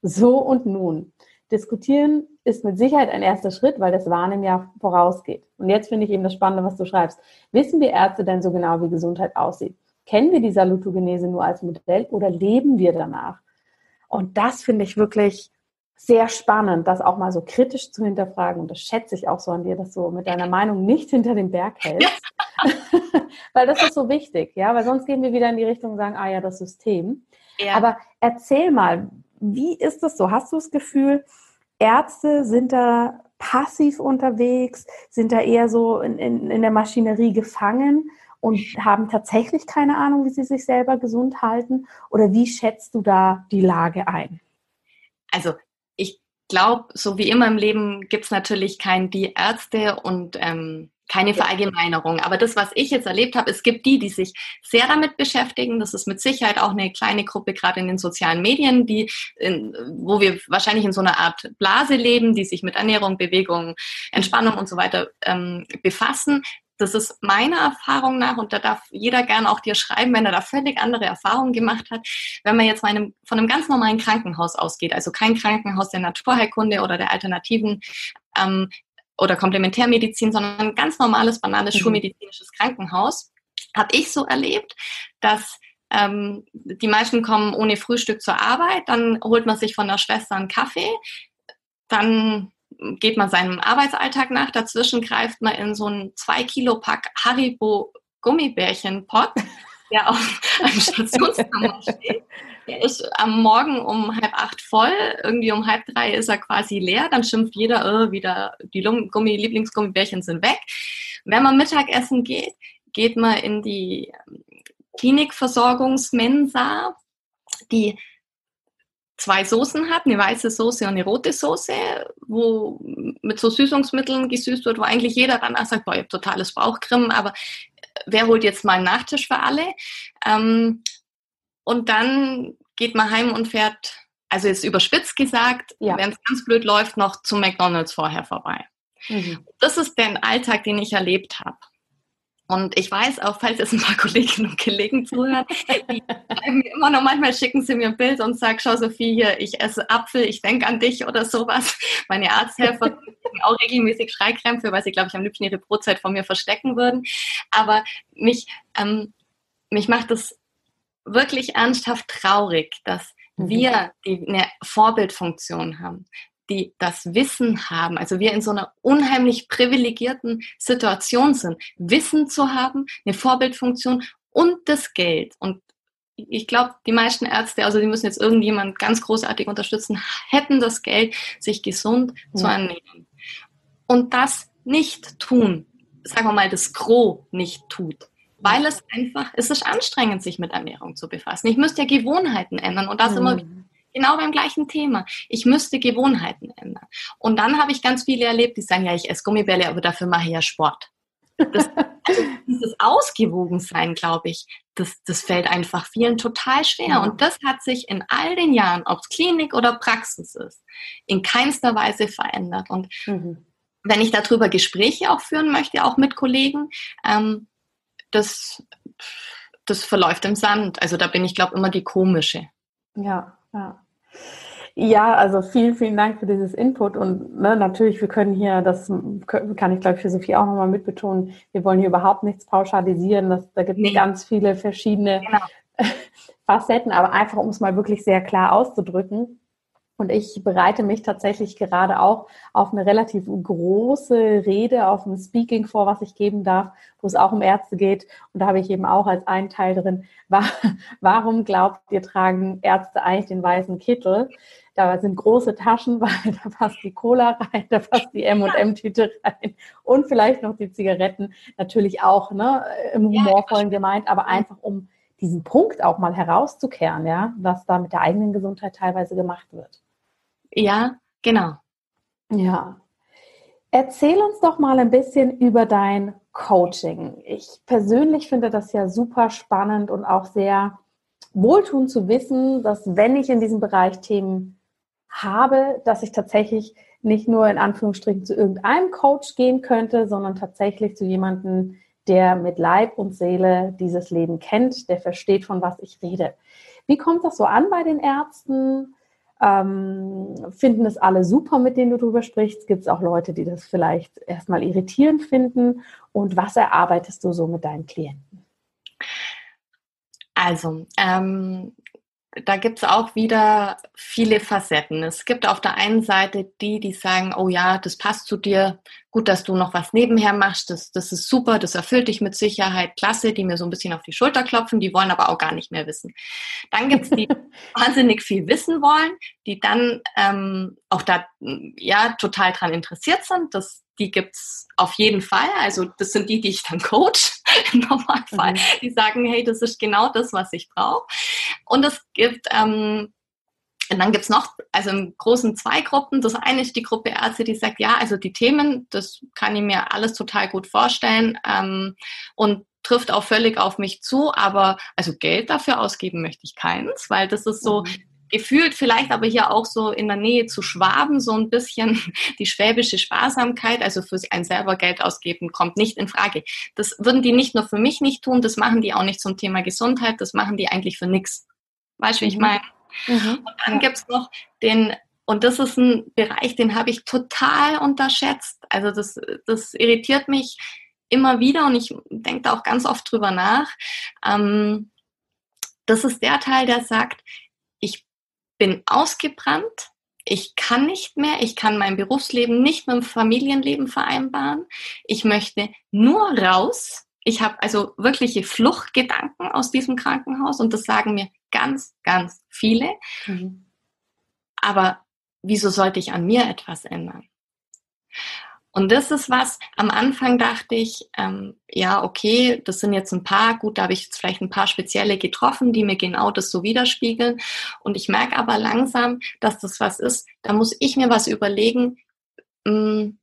So und nun. Diskutieren ist mit Sicherheit ein erster Schritt, weil das Wahrnehmen ja vorausgeht. Und jetzt finde ich eben das Spannende, was du schreibst. Wissen wir Ärzte denn so genau, wie Gesundheit aussieht? Kennen wir die Salutogenese nur als Modell oder leben wir danach? Und das finde ich wirklich sehr spannend, das auch mal so kritisch zu hinterfragen. Und das schätze ich auch so an dir, dass du mit deiner Meinung nicht hinter dem Berg hältst. weil das ist so wichtig, ja, weil sonst gehen wir wieder in die Richtung und sagen, ah ja, das System. Ja. Aber erzähl mal, wie ist das so? Hast du das Gefühl, Ärzte sind da passiv unterwegs, sind da eher so in, in, in der Maschinerie gefangen und haben tatsächlich keine Ahnung, wie sie sich selber gesund halten? Oder wie schätzt du da die Lage ein? Also ich glaube, so wie immer im Leben gibt es natürlich kein die Ärzte und ähm, keine Verallgemeinerung. Aber das, was ich jetzt erlebt habe, es gibt die, die sich sehr damit beschäftigen. Das ist mit Sicherheit auch eine kleine Gruppe, gerade in den sozialen Medien, die, in, wo wir wahrscheinlich in so einer Art Blase leben, die sich mit Ernährung, Bewegung, Entspannung und so weiter ähm, befassen. Das ist meiner Erfahrung nach, und da darf jeder gern auch dir schreiben, wenn er da völlig andere Erfahrungen gemacht hat, wenn man jetzt mal einem, von einem ganz normalen Krankenhaus ausgeht, also kein Krankenhaus der Naturheilkunde oder der alternativen ähm, oder Komplementärmedizin, sondern ein ganz normales, banales mhm. schulmedizinisches Krankenhaus, habe ich so erlebt, dass ähm, die meisten kommen ohne Frühstück zur Arbeit, dann holt man sich von der Schwester einen Kaffee, dann geht man seinem Arbeitsalltag nach, dazwischen greift man in so einen 2 Kilo Pack Haribo Gummibärchen-Pot, der auf einem Stationsnummer steht. Der ist am Morgen um halb acht voll, irgendwie um halb drei ist er quasi leer, dann schimpft jeder, oh, wieder die Gummi, Lieblingsgummibärchen sind weg. Wenn man Mittagessen geht, geht man in die ähm, Klinikversorgungsmensa, die zwei Soßen hat, eine weiße Soße und eine rote Soße, wo mit so Süßungsmitteln gesüßt wird, wo eigentlich jeder danach sagt, boah, ich habe totales Bauchkrimm, aber wer holt jetzt mal einen Nachtisch für alle? Ähm, und dann geht man heim und fährt also jetzt überspitzt gesagt, ja. wenn es ganz blöd läuft, noch zum McDonalds vorher vorbei. Mhm. Das ist der Alltag, den ich erlebt habe. Und ich weiß auch, falls jetzt ein paar Kolleginnen und Kollegen zuhören, die schreiben mir immer noch manchmal, schicken sie mir ein Bild und sagen, schau Sophie, hier, ich esse Apfel, ich denke an dich oder sowas. Meine Arzthelfer kriegen auch regelmäßig Schreikrämpfe, weil sie, glaube ich, am liebsten ihre Brotzeit von mir verstecken würden. Aber mich, ähm, mich macht es wirklich ernsthaft traurig, dass mhm. wir die, eine Vorbildfunktion haben die das Wissen haben, also wir in so einer unheimlich privilegierten Situation sind, Wissen zu haben, eine Vorbildfunktion und das Geld. Und ich glaube, die meisten Ärzte, also die müssen jetzt irgendjemand ganz großartig unterstützen, hätten das Geld, sich gesund ja. zu ernähren. Und das nicht tun, sagen wir mal, das Gros nicht tut. Weil es einfach, es ist anstrengend, sich mit Ernährung zu befassen. Ich müsste ja Gewohnheiten ändern und das mhm. immer Genau beim gleichen Thema. Ich müsste Gewohnheiten ändern. Und dann habe ich ganz viele erlebt, die sagen, ja, ich esse Gummibälle, aber dafür mache ich ja Sport. Das, also dieses Ausgewogensein, glaube ich, das, das fällt einfach vielen total schwer. Und das hat sich in all den Jahren, ob es Klinik oder Praxis ist, in keinster Weise verändert. Und mhm. wenn ich darüber Gespräche auch führen möchte, auch mit Kollegen, ähm, das, das verläuft im Sand. Also da bin ich, glaube ich, immer die komische. Ja, ja. Ja, also vielen, vielen Dank für dieses Input und ne, natürlich, wir können hier, das kann ich glaube ich für Sophie auch nochmal mitbetonen, wir wollen hier überhaupt nichts pauschalisieren, das, da gibt es nee. ganz viele verschiedene genau. Facetten, aber einfach um es mal wirklich sehr klar auszudrücken, und ich bereite mich tatsächlich gerade auch auf eine relativ große Rede, auf ein Speaking vor, was ich geben darf, wo es auch um Ärzte geht. Und da habe ich eben auch als einen Teil drin, warum glaubt ihr, tragen Ärzte eigentlich den weißen Kittel? Da sind große Taschen, weil da passt die Cola rein, da passt die M&M-Tüte rein und vielleicht noch die Zigaretten. Natürlich auch ne, im humorvollen gemeint, aber einfach um diesen Punkt auch mal herauszukehren, ja, was da mit der eigenen Gesundheit teilweise gemacht wird. Ja, genau. Ja. Erzähl uns doch mal ein bisschen über dein Coaching. Ich persönlich finde das ja super spannend und auch sehr wohltuend zu wissen, dass wenn ich in diesem Bereich Themen habe, dass ich tatsächlich nicht nur in Anführungsstrichen zu irgendeinem Coach gehen könnte, sondern tatsächlich zu jemandem, der mit Leib und Seele dieses Leben kennt, der versteht, von was ich rede. Wie kommt das so an bei den Ärzten? Ähm, finden es alle super, mit denen du drüber sprichst? Gibt es auch Leute, die das vielleicht erstmal irritierend finden? Und was erarbeitest du so mit deinen Klienten? Also, ähm, da gibt es auch wieder viele Facetten. Es gibt auf der einen Seite die, die sagen, oh ja, das passt zu dir, gut, dass du noch was nebenher machst, das, das ist super, das erfüllt dich mit Sicherheit, klasse, die mir so ein bisschen auf die Schulter klopfen, die wollen aber auch gar nicht mehr wissen. Dann gibt es die, die wahnsinnig viel wissen wollen, die dann ähm, auch da ja total dran interessiert sind. Das, die gibt's auf jeden Fall. Also das sind die, die ich dann coach im Normalfall. Mhm. Die sagen, hey, das ist genau das, was ich brauche. Und es gibt ähm, und dann gibt's noch, also im Großen zwei Gruppen. Das eine ist die Gruppe Ärzte, die sagt, ja, also die Themen, das kann ich mir alles total gut vorstellen ähm, und trifft auch völlig auf mich zu, aber also Geld dafür ausgeben möchte ich keins, weil das ist so, mhm gefühlt vielleicht aber hier auch so in der Nähe zu Schwaben so ein bisschen die schwäbische Sparsamkeit, also für ein selber Geld ausgeben, kommt nicht in Frage. Das würden die nicht nur für mich nicht tun, das machen die auch nicht zum Thema Gesundheit, das machen die eigentlich für nichts. Weißt du, wie ich mhm. meine? Mhm. Und dann ja. gibt's noch den, und das ist ein Bereich, den habe ich total unterschätzt. Also das, das irritiert mich immer wieder und ich denke da auch ganz oft drüber nach. Ähm, das ist der Teil, der sagt, bin ausgebrannt, ich kann nicht mehr, ich kann mein Berufsleben nicht mit dem Familienleben vereinbaren. Ich möchte nur raus. Ich habe also wirkliche Fluchtgedanken aus diesem Krankenhaus und das sagen mir ganz, ganz viele. Mhm. Aber wieso sollte ich an mir etwas ändern? Und das ist was, am Anfang dachte ich, ähm, ja, okay, das sind jetzt ein paar, gut, da habe ich jetzt vielleicht ein paar spezielle getroffen, die mir genau das so widerspiegeln. Und ich merke aber langsam, dass das was ist, da muss ich mir was überlegen, mh, hm,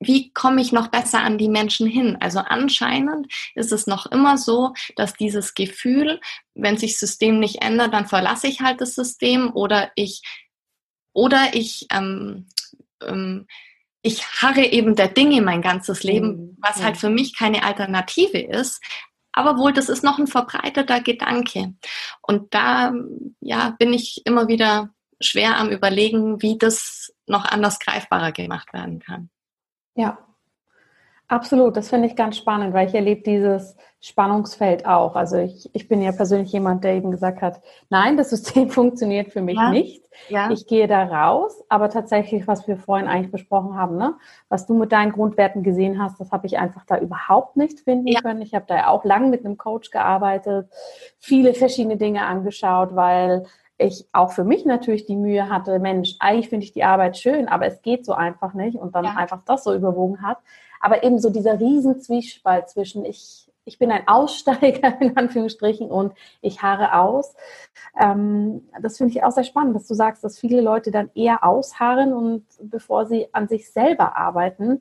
wie komme ich noch besser an die Menschen hin? Also anscheinend ist es noch immer so, dass dieses Gefühl, wenn sich das System nicht ändert, dann verlasse ich halt das System oder ich oder ich ähm, ähm, ich harre eben der Dinge mein ganzes Leben, mhm. was halt für mich keine Alternative ist. Aber wohl, das ist noch ein verbreiteter Gedanke. Und da, ja, bin ich immer wieder schwer am Überlegen, wie das noch anders greifbarer gemacht werden kann. Ja, absolut. Das finde ich ganz spannend, weil ich erlebe dieses Spannungsfeld auch. Also ich, ich bin ja persönlich jemand, der eben gesagt hat, nein, das System funktioniert für mich ja. nicht. Ja. Ich gehe da raus, aber tatsächlich, was wir vorhin eigentlich besprochen haben, ne? was du mit deinen Grundwerten gesehen hast, das habe ich einfach da überhaupt nicht finden ja. können. Ich habe da ja auch lange mit einem Coach gearbeitet, viele verschiedene Dinge angeschaut, weil ich auch für mich natürlich die Mühe hatte, Mensch, eigentlich finde ich die Arbeit schön, aber es geht so einfach nicht und dann einfach das so überwogen hat. Aber eben so dieser riesen Zwiespalt zwischen ich, ich bin ein Aussteiger in Anführungsstrichen und ich harre aus. Ähm, das finde ich auch sehr spannend, dass du sagst, dass viele Leute dann eher ausharren und bevor sie an sich selber arbeiten.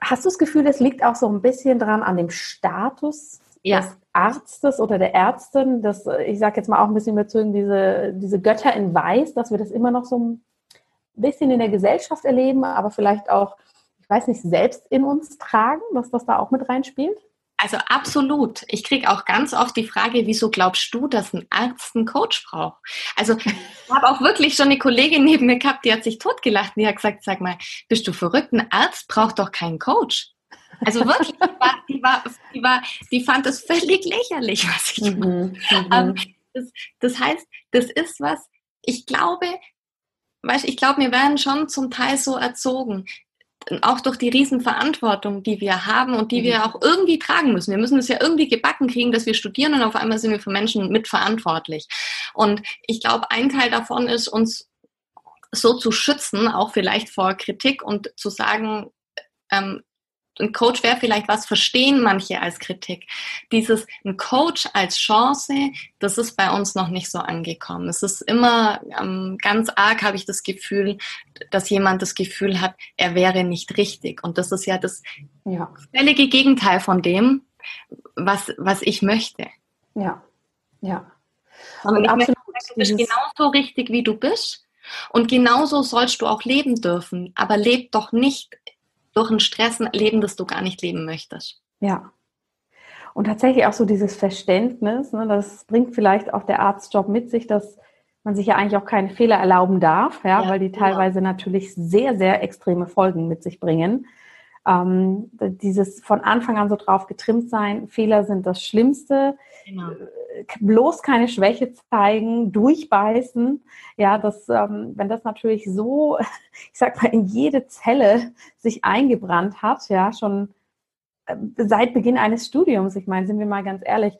Hast du das Gefühl, das liegt auch so ein bisschen dran an dem Status ja. des Arztes oder der Ärztin, das, ich sage jetzt mal auch ein bisschen überzogen, diese, diese Götter in Weiß, dass wir das immer noch so ein bisschen in der Gesellschaft erleben, aber vielleicht auch, ich weiß nicht, selbst in uns tragen, dass das da auch mit reinspielt? Also absolut. Ich kriege auch ganz oft die Frage, wieso glaubst du, dass ein Arzt einen Coach braucht? Also ich habe auch wirklich schon eine Kollegin neben mir gehabt, die hat sich totgelacht und die hat gesagt, sag mal, bist du verrückt? Ein Arzt braucht doch keinen Coach. Also wirklich, die, war, die, war, die, war, die fand es völlig lächerlich, was ich mhm, mache. Mhm. Ähm, das, das heißt, das ist was, ich glaube, weißt, ich glaube, wir werden schon zum Teil so erzogen, auch durch die Riesenverantwortung, die wir haben und die mhm. wir auch irgendwie tragen müssen. Wir müssen es ja irgendwie gebacken kriegen, dass wir studieren und auf einmal sind wir für Menschen mitverantwortlich. Und ich glaube, ein Teil davon ist, uns so zu schützen, auch vielleicht vor Kritik und zu sagen, ähm, ein Coach wäre vielleicht was, verstehen manche als Kritik. Dieses, ein Coach als Chance, das ist bei uns noch nicht so angekommen. Es ist immer ähm, ganz arg, habe ich das Gefühl, dass jemand das Gefühl hat, er wäre nicht richtig. Und das ist ja das ja. völlige Gegenteil von dem, was, was ich möchte. Ja, ja. Und, ich möchte, du bist genauso richtig, wie du bist. Und genauso sollst du auch leben dürfen. Aber leb doch nicht durch ein Stress leben, das du gar nicht leben möchtest. Ja. Und tatsächlich auch so dieses Verständnis, ne, das bringt vielleicht auch der Arztjob mit sich, dass man sich ja eigentlich auch keine Fehler erlauben darf, ja, ja weil die genau. teilweise genau. natürlich sehr, sehr extreme Folgen mit sich bringen. Ähm, dieses von Anfang an so drauf getrimmt sein, Fehler sind das Schlimmste. Genau. Äh, bloß keine Schwäche zeigen, durchbeißen. Ja, das, ähm, wenn das natürlich so, ich sag mal, in jede Zelle sich eingebrannt hat, ja, schon äh, seit Beginn eines Studiums. Ich meine, sind wir mal ganz ehrlich,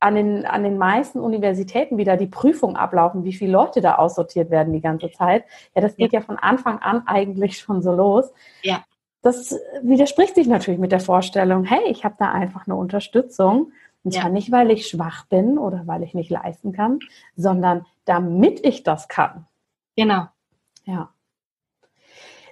an den, an den meisten Universitäten wieder die Prüfung ablaufen, wie viele Leute da aussortiert werden die ganze Zeit. Ja, das geht ja, ja von Anfang an eigentlich schon so los. Ja. Das widerspricht sich natürlich mit der Vorstellung, hey, ich habe da einfach eine Unterstützung und zwar ja. nicht, weil ich schwach bin oder weil ich nicht leisten kann, sondern damit ich das kann. Genau. Ja.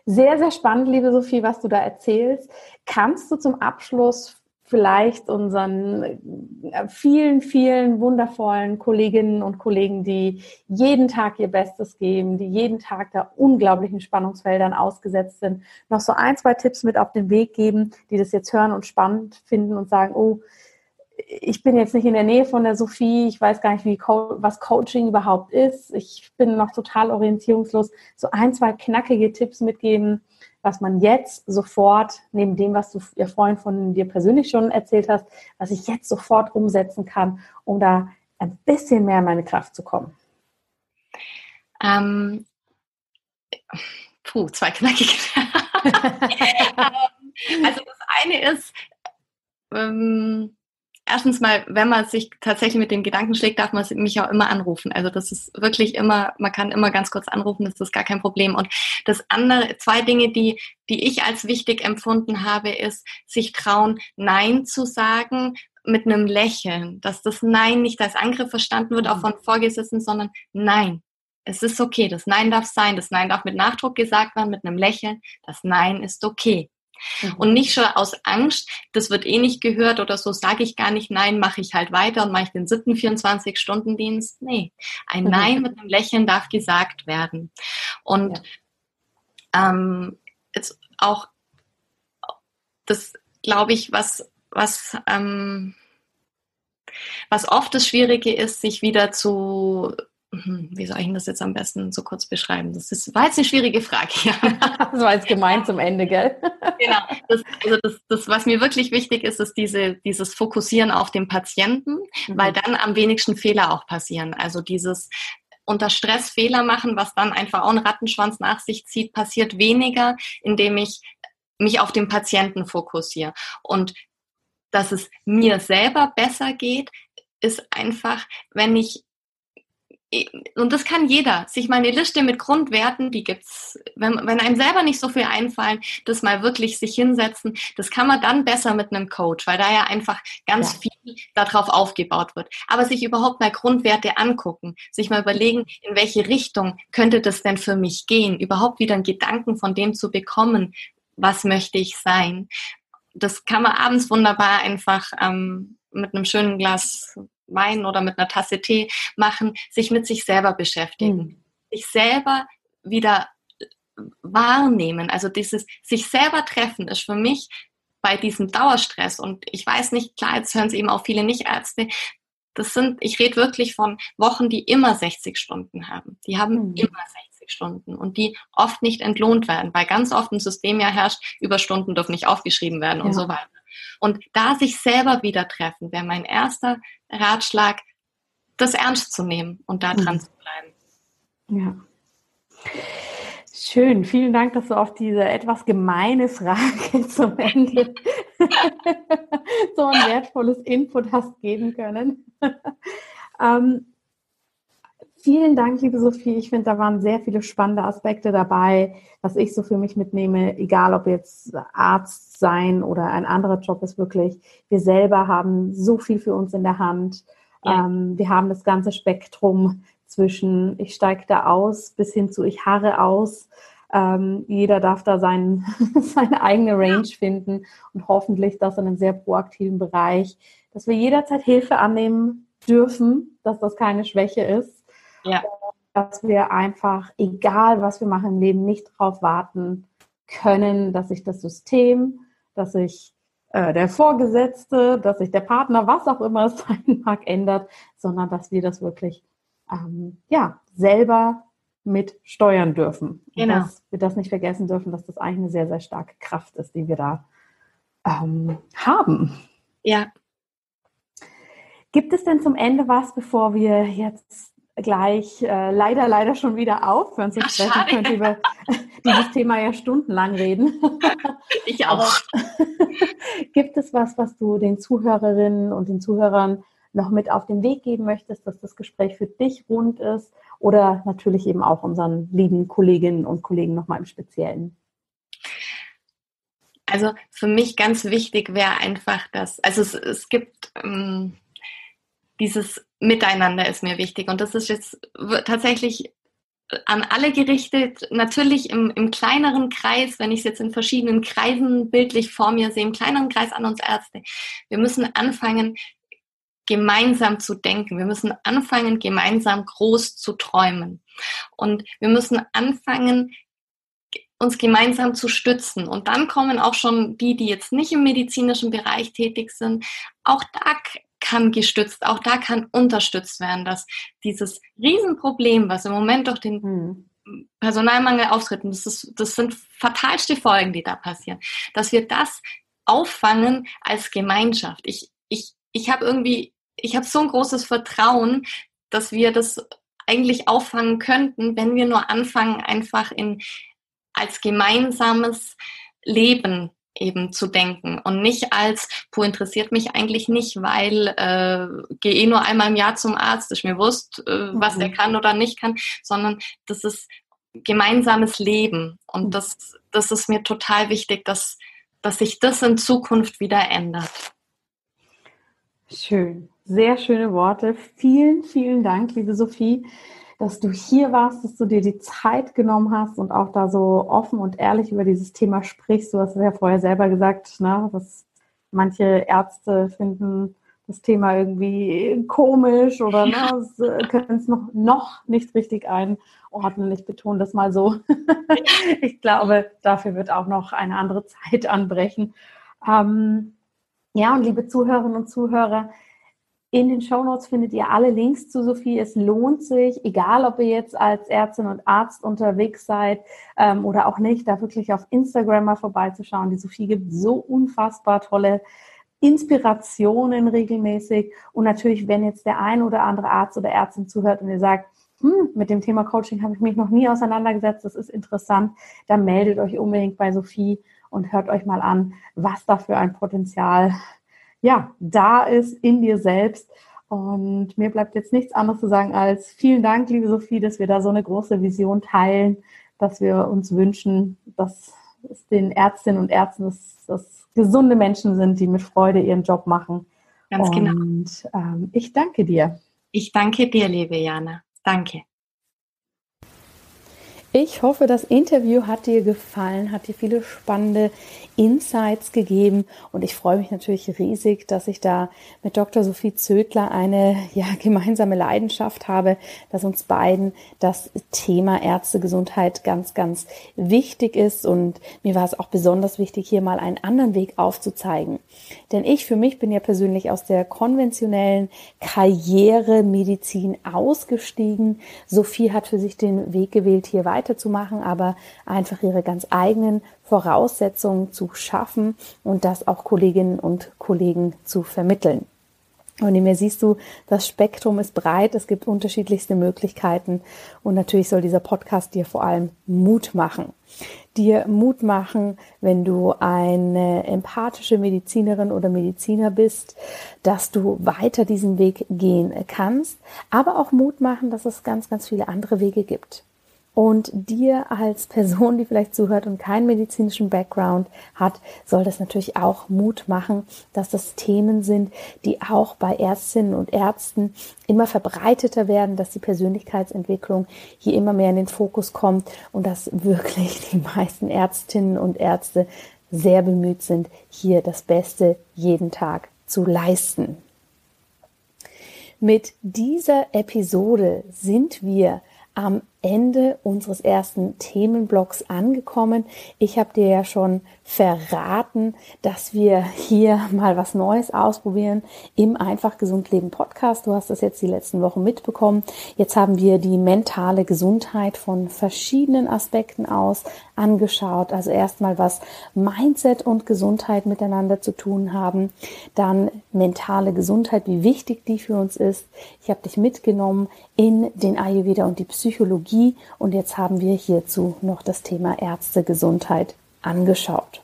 Sehr, sehr spannend, liebe Sophie, was du da erzählst. Kannst du zum Abschluss vielleicht unseren äh, vielen, vielen wundervollen Kolleginnen und Kollegen, die jeden Tag ihr Bestes geben, die jeden Tag da unglaublichen Spannungsfeldern ausgesetzt sind, noch so ein, zwei Tipps mit auf den Weg geben, die das jetzt hören und spannend finden und sagen, oh, ich bin jetzt nicht in der Nähe von der Sophie, ich weiß gar nicht, wie was Coaching überhaupt ist. Ich bin noch total orientierungslos. So ein, zwei knackige Tipps mitgeben, was man jetzt sofort, neben dem, was du ihr Freund von dir persönlich schon erzählt hast, was ich jetzt sofort umsetzen kann, um da ein bisschen mehr in meine Kraft zu kommen. Ähm, puh, zwei knackige. Ähm, also das eine ist, ähm, erstens mal, wenn man sich tatsächlich mit dem Gedanken schlägt, darf man mich auch immer anrufen. Also das ist wirklich immer, man kann immer ganz kurz anrufen, das ist gar kein Problem. Und das andere, zwei Dinge, die, die ich als wichtig empfunden habe, ist, sich trauen, Nein zu sagen mit einem Lächeln, dass das Nein nicht als Angriff verstanden wird, auch von Vorgesetzten, sondern Nein. Es ist okay. Das Nein darf sein. Das Nein darf mit Nachdruck gesagt werden, mit einem Lächeln. Das Nein ist okay. Mhm. Und nicht schon aus Angst, das wird eh nicht gehört oder so, sage ich gar nicht Nein, mache ich halt weiter und mache ich den siebten 24-Stunden-Dienst. Nee, ein mhm. Nein mit einem Lächeln darf gesagt werden. Und ja. ähm, jetzt auch das, glaube ich, was, was, ähm, was oft das Schwierige ist, sich wieder zu Mhm. Wie soll ich das jetzt am besten so kurz beschreiben? Das ist, war jetzt eine schwierige Frage. das war jetzt gemeint zum Ende, gell? genau. Das, also das, das, was mir wirklich wichtig ist, ist diese, dieses Fokussieren auf den Patienten, mhm. weil dann am wenigsten Fehler auch passieren. Also dieses unter Stress Fehler machen, was dann einfach auch einen Rattenschwanz nach sich zieht, passiert weniger, indem ich mich auf den Patienten fokussiere. Und dass es mir selber besser geht, ist einfach, wenn ich und das kann jeder, sich mal eine Liste mit Grundwerten, die gibt's, wenn, wenn einem selber nicht so viel einfallen, das mal wirklich sich hinsetzen, das kann man dann besser mit einem Coach, weil da ja einfach ganz ja. viel darauf aufgebaut wird. Aber sich überhaupt mal Grundwerte angucken, sich mal überlegen, in welche Richtung könnte das denn für mich gehen, überhaupt wieder einen Gedanken von dem zu bekommen, was möchte ich sein. Das kann man abends wunderbar einfach ähm, mit einem schönen Glas Wein oder mit einer Tasse Tee machen, sich mit sich selber beschäftigen. Mhm. Sich selber wieder wahrnehmen. Also dieses sich selber treffen ist für mich bei diesem Dauerstress und ich weiß nicht, klar, jetzt hören es eben auch viele Nichtärzte, das sind, ich rede wirklich von Wochen, die immer 60 Stunden haben. Die haben mhm. immer 60 Stunden und die oft nicht entlohnt werden, weil ganz oft ein System ja herrscht, Überstunden dürfen nicht aufgeschrieben werden ja. und so weiter. Und da sich selber wieder treffen, wäre mein erster Ratschlag, das ernst zu nehmen und da dran mhm. zu bleiben. Ja. Schön, vielen Dank, dass du auf diese etwas gemeine Frage zum Ende so ein wertvolles Input hast geben können. ähm, vielen Dank, liebe Sophie. Ich finde, da waren sehr viele spannende Aspekte dabei, was ich so für mich mitnehme, egal ob jetzt Arzt sein oder ein anderer Job ist wirklich. Wir selber haben so viel für uns in der Hand. Ja. Ähm, wir haben das ganze Spektrum zwischen ich steige da aus bis hin zu ich harre aus. Ähm, jeder darf da sein, seine eigene Range finden und hoffentlich das in einem sehr proaktiven Bereich, dass wir jederzeit Hilfe annehmen dürfen, dass das keine Schwäche ist. Ja. Dass wir einfach, egal was wir machen im Leben, nicht darauf warten können, dass sich das System, dass sich äh, der Vorgesetzte, dass sich der Partner, was auch immer es sein mag, ändert, sondern dass wir das wirklich ähm, ja, selber mit steuern dürfen. Genau. dass wir das nicht vergessen dürfen, dass das eigentlich eine sehr, sehr starke Kraft ist, die wir da ähm, haben. Ja. Gibt es denn zum Ende was, bevor wir jetzt gleich äh, leider, leider schon wieder aufhören zu sprechen? Ach, könnte über dieses Thema ja stundenlang reden. Ich auch. gibt es was, was du den Zuhörerinnen und den Zuhörern noch mit auf den Weg geben möchtest, dass das Gespräch für dich rund ist oder natürlich eben auch unseren lieben Kolleginnen und Kollegen nochmal im Speziellen? Also für mich ganz wichtig wäre einfach, dass, also es, es gibt ähm, dieses Miteinander ist mir wichtig und das ist jetzt tatsächlich an alle gerichtet, natürlich im, im kleineren Kreis, wenn ich es jetzt in verschiedenen Kreisen bildlich vor mir sehe, im kleineren Kreis an uns Ärzte. Wir müssen anfangen, gemeinsam zu denken. Wir müssen anfangen, gemeinsam groß zu träumen. Und wir müssen anfangen, uns gemeinsam zu stützen. Und dann kommen auch schon die, die jetzt nicht im medizinischen Bereich tätig sind. Auch da kann gestützt, auch da kann unterstützt werden, dass dieses Riesenproblem, was im Moment durch den hm. Personalmangel auftritt, und das, ist, das sind fatalste Folgen, die da passieren, dass wir das auffangen als Gemeinschaft. Ich, ich, ich habe irgendwie ich habe so ein großes Vertrauen, dass wir das eigentlich auffangen könnten, wenn wir nur anfangen, einfach in als gemeinsames Leben eben zu denken und nicht als, wo interessiert mich eigentlich nicht, weil äh, gehe eh nur einmal im Jahr zum Arzt, ist mir wurscht, äh, was mhm. er kann oder nicht kann, sondern das ist gemeinsames Leben und mhm. das, das ist mir total wichtig, dass, dass sich das in Zukunft wieder ändert. Schön. Sehr schöne Worte. Vielen, vielen Dank, liebe Sophie. Dass du hier warst, dass du dir die Zeit genommen hast und auch da so offen und ehrlich über dieses Thema sprichst. Du hast ja vorher selber gesagt, ne, dass manche Ärzte finden das Thema irgendwie komisch oder ne, äh, können es noch, noch nicht richtig einordnen. Ich betone das mal so. ich glaube, dafür wird auch noch eine andere Zeit anbrechen. Ähm, ja, und liebe Zuhörerinnen und Zuhörer, in den Shownotes findet ihr alle Links zu Sophie. Es lohnt sich, egal ob ihr jetzt als Ärztin und Arzt unterwegs seid ähm, oder auch nicht, da wirklich auf Instagram mal vorbeizuschauen. Die Sophie gibt so unfassbar tolle Inspirationen regelmäßig. Und natürlich, wenn jetzt der ein oder andere Arzt oder Ärztin zuhört und ihr sagt, hm, mit dem Thema Coaching habe ich mich noch nie auseinandergesetzt, das ist interessant, dann meldet euch unbedingt bei Sophie und hört euch mal an, was da für ein Potenzial ja, da ist in dir selbst. Und mir bleibt jetzt nichts anderes zu sagen als vielen Dank, liebe Sophie, dass wir da so eine große Vision teilen, dass wir uns wünschen, dass es den Ärztinnen und Ärzten, dass, dass gesunde Menschen sind, die mit Freude ihren Job machen. Ganz genau. Und ähm, ich danke dir. Ich danke dir, liebe Jana. Danke. Ich hoffe, das Interview hat dir gefallen, hat dir viele spannende Insights gegeben und ich freue mich natürlich riesig, dass ich da mit Dr. Sophie Zödler eine ja, gemeinsame Leidenschaft habe, dass uns beiden das Thema Ärztegesundheit ganz, ganz wichtig ist und mir war es auch besonders wichtig, hier mal einen anderen Weg aufzuzeigen. Denn ich für mich bin ja persönlich aus der konventionellen Karrieremedizin ausgestiegen. Sophie hat für sich den Weg gewählt, hier weiterzumachen, aber einfach ihre ganz eigenen Voraussetzungen zu schaffen und das auch Kolleginnen und Kollegen zu vermitteln. Und in mir siehst du, das Spektrum ist breit, es gibt unterschiedlichste Möglichkeiten und natürlich soll dieser Podcast dir vor allem Mut machen. Dir Mut machen, wenn du eine empathische Medizinerin oder Mediziner bist, dass du weiter diesen Weg gehen kannst, aber auch Mut machen, dass es ganz, ganz viele andere Wege gibt. Und dir als Person, die vielleicht zuhört und keinen medizinischen Background hat, soll das natürlich auch Mut machen, dass das Themen sind, die auch bei Ärztinnen und Ärzten immer verbreiteter werden, dass die Persönlichkeitsentwicklung hier immer mehr in den Fokus kommt und dass wirklich die meisten Ärztinnen und Ärzte sehr bemüht sind, hier das Beste jeden Tag zu leisten. Mit dieser Episode sind wir am Ende unseres ersten Themenblocks angekommen. Ich habe dir ja schon verraten, dass wir hier mal was Neues ausprobieren im Einfach Gesund Leben Podcast. Du hast das jetzt die letzten Wochen mitbekommen. Jetzt haben wir die mentale Gesundheit von verschiedenen Aspekten aus angeschaut. Also erstmal, was Mindset und Gesundheit miteinander zu tun haben. Dann mentale Gesundheit, wie wichtig die für uns ist. Ich habe dich mitgenommen in den Ayurveda und die Psychologie und jetzt haben wir hierzu noch das Thema Ärztegesundheit angeschaut.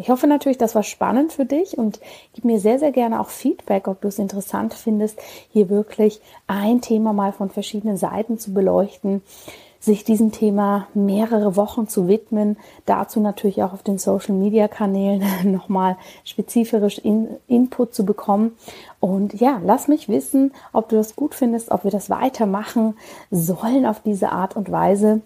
Ich hoffe natürlich, das war spannend für dich und gib mir sehr, sehr gerne auch Feedback, ob du es interessant findest, hier wirklich ein Thema mal von verschiedenen Seiten zu beleuchten, sich diesem Thema mehrere Wochen zu widmen, dazu natürlich auch auf den Social Media Kanälen nochmal spezifisch in, Input zu bekommen. Und ja, lass mich wissen, ob du das gut findest, ob wir das weitermachen sollen auf diese Art und Weise.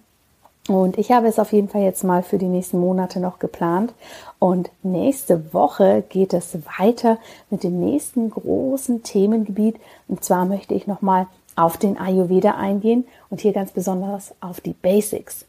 Und ich habe es auf jeden Fall jetzt mal für die nächsten Monate noch geplant. Und nächste Woche geht es weiter mit dem nächsten großen Themengebiet. Und zwar möchte ich nochmal auf den Ayurveda eingehen und hier ganz besonders auf die Basics.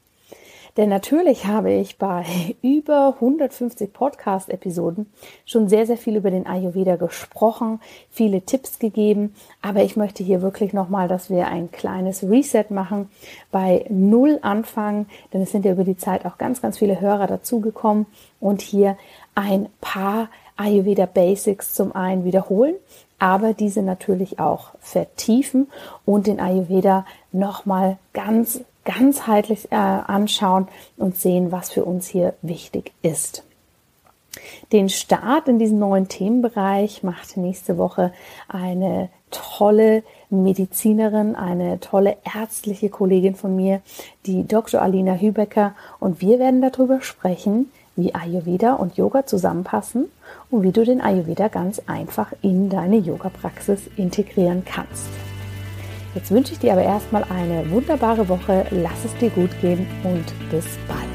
Denn natürlich habe ich bei über 150 Podcast-Episoden schon sehr, sehr viel über den Ayurveda gesprochen, viele Tipps gegeben, aber ich möchte hier wirklich nochmal, dass wir ein kleines Reset machen, bei Null anfangen, denn es sind ja über die Zeit auch ganz, ganz viele Hörer dazugekommen. Und hier ein paar Ayurveda Basics zum einen wiederholen, aber diese natürlich auch vertiefen und den Ayurveda nochmal ganz ganzheitlich äh, anschauen und sehen, was für uns hier wichtig ist. Den Start in diesen neuen Themenbereich macht nächste Woche eine tolle Medizinerin, eine tolle ärztliche Kollegin von mir, die Dr. Alina Hübecker. Und wir werden darüber sprechen, wie Ayurveda und Yoga zusammenpassen und wie du den Ayurveda ganz einfach in deine Yoga-Praxis integrieren kannst. Jetzt wünsche ich dir aber erstmal eine wunderbare Woche. Lass es dir gut gehen und bis bald.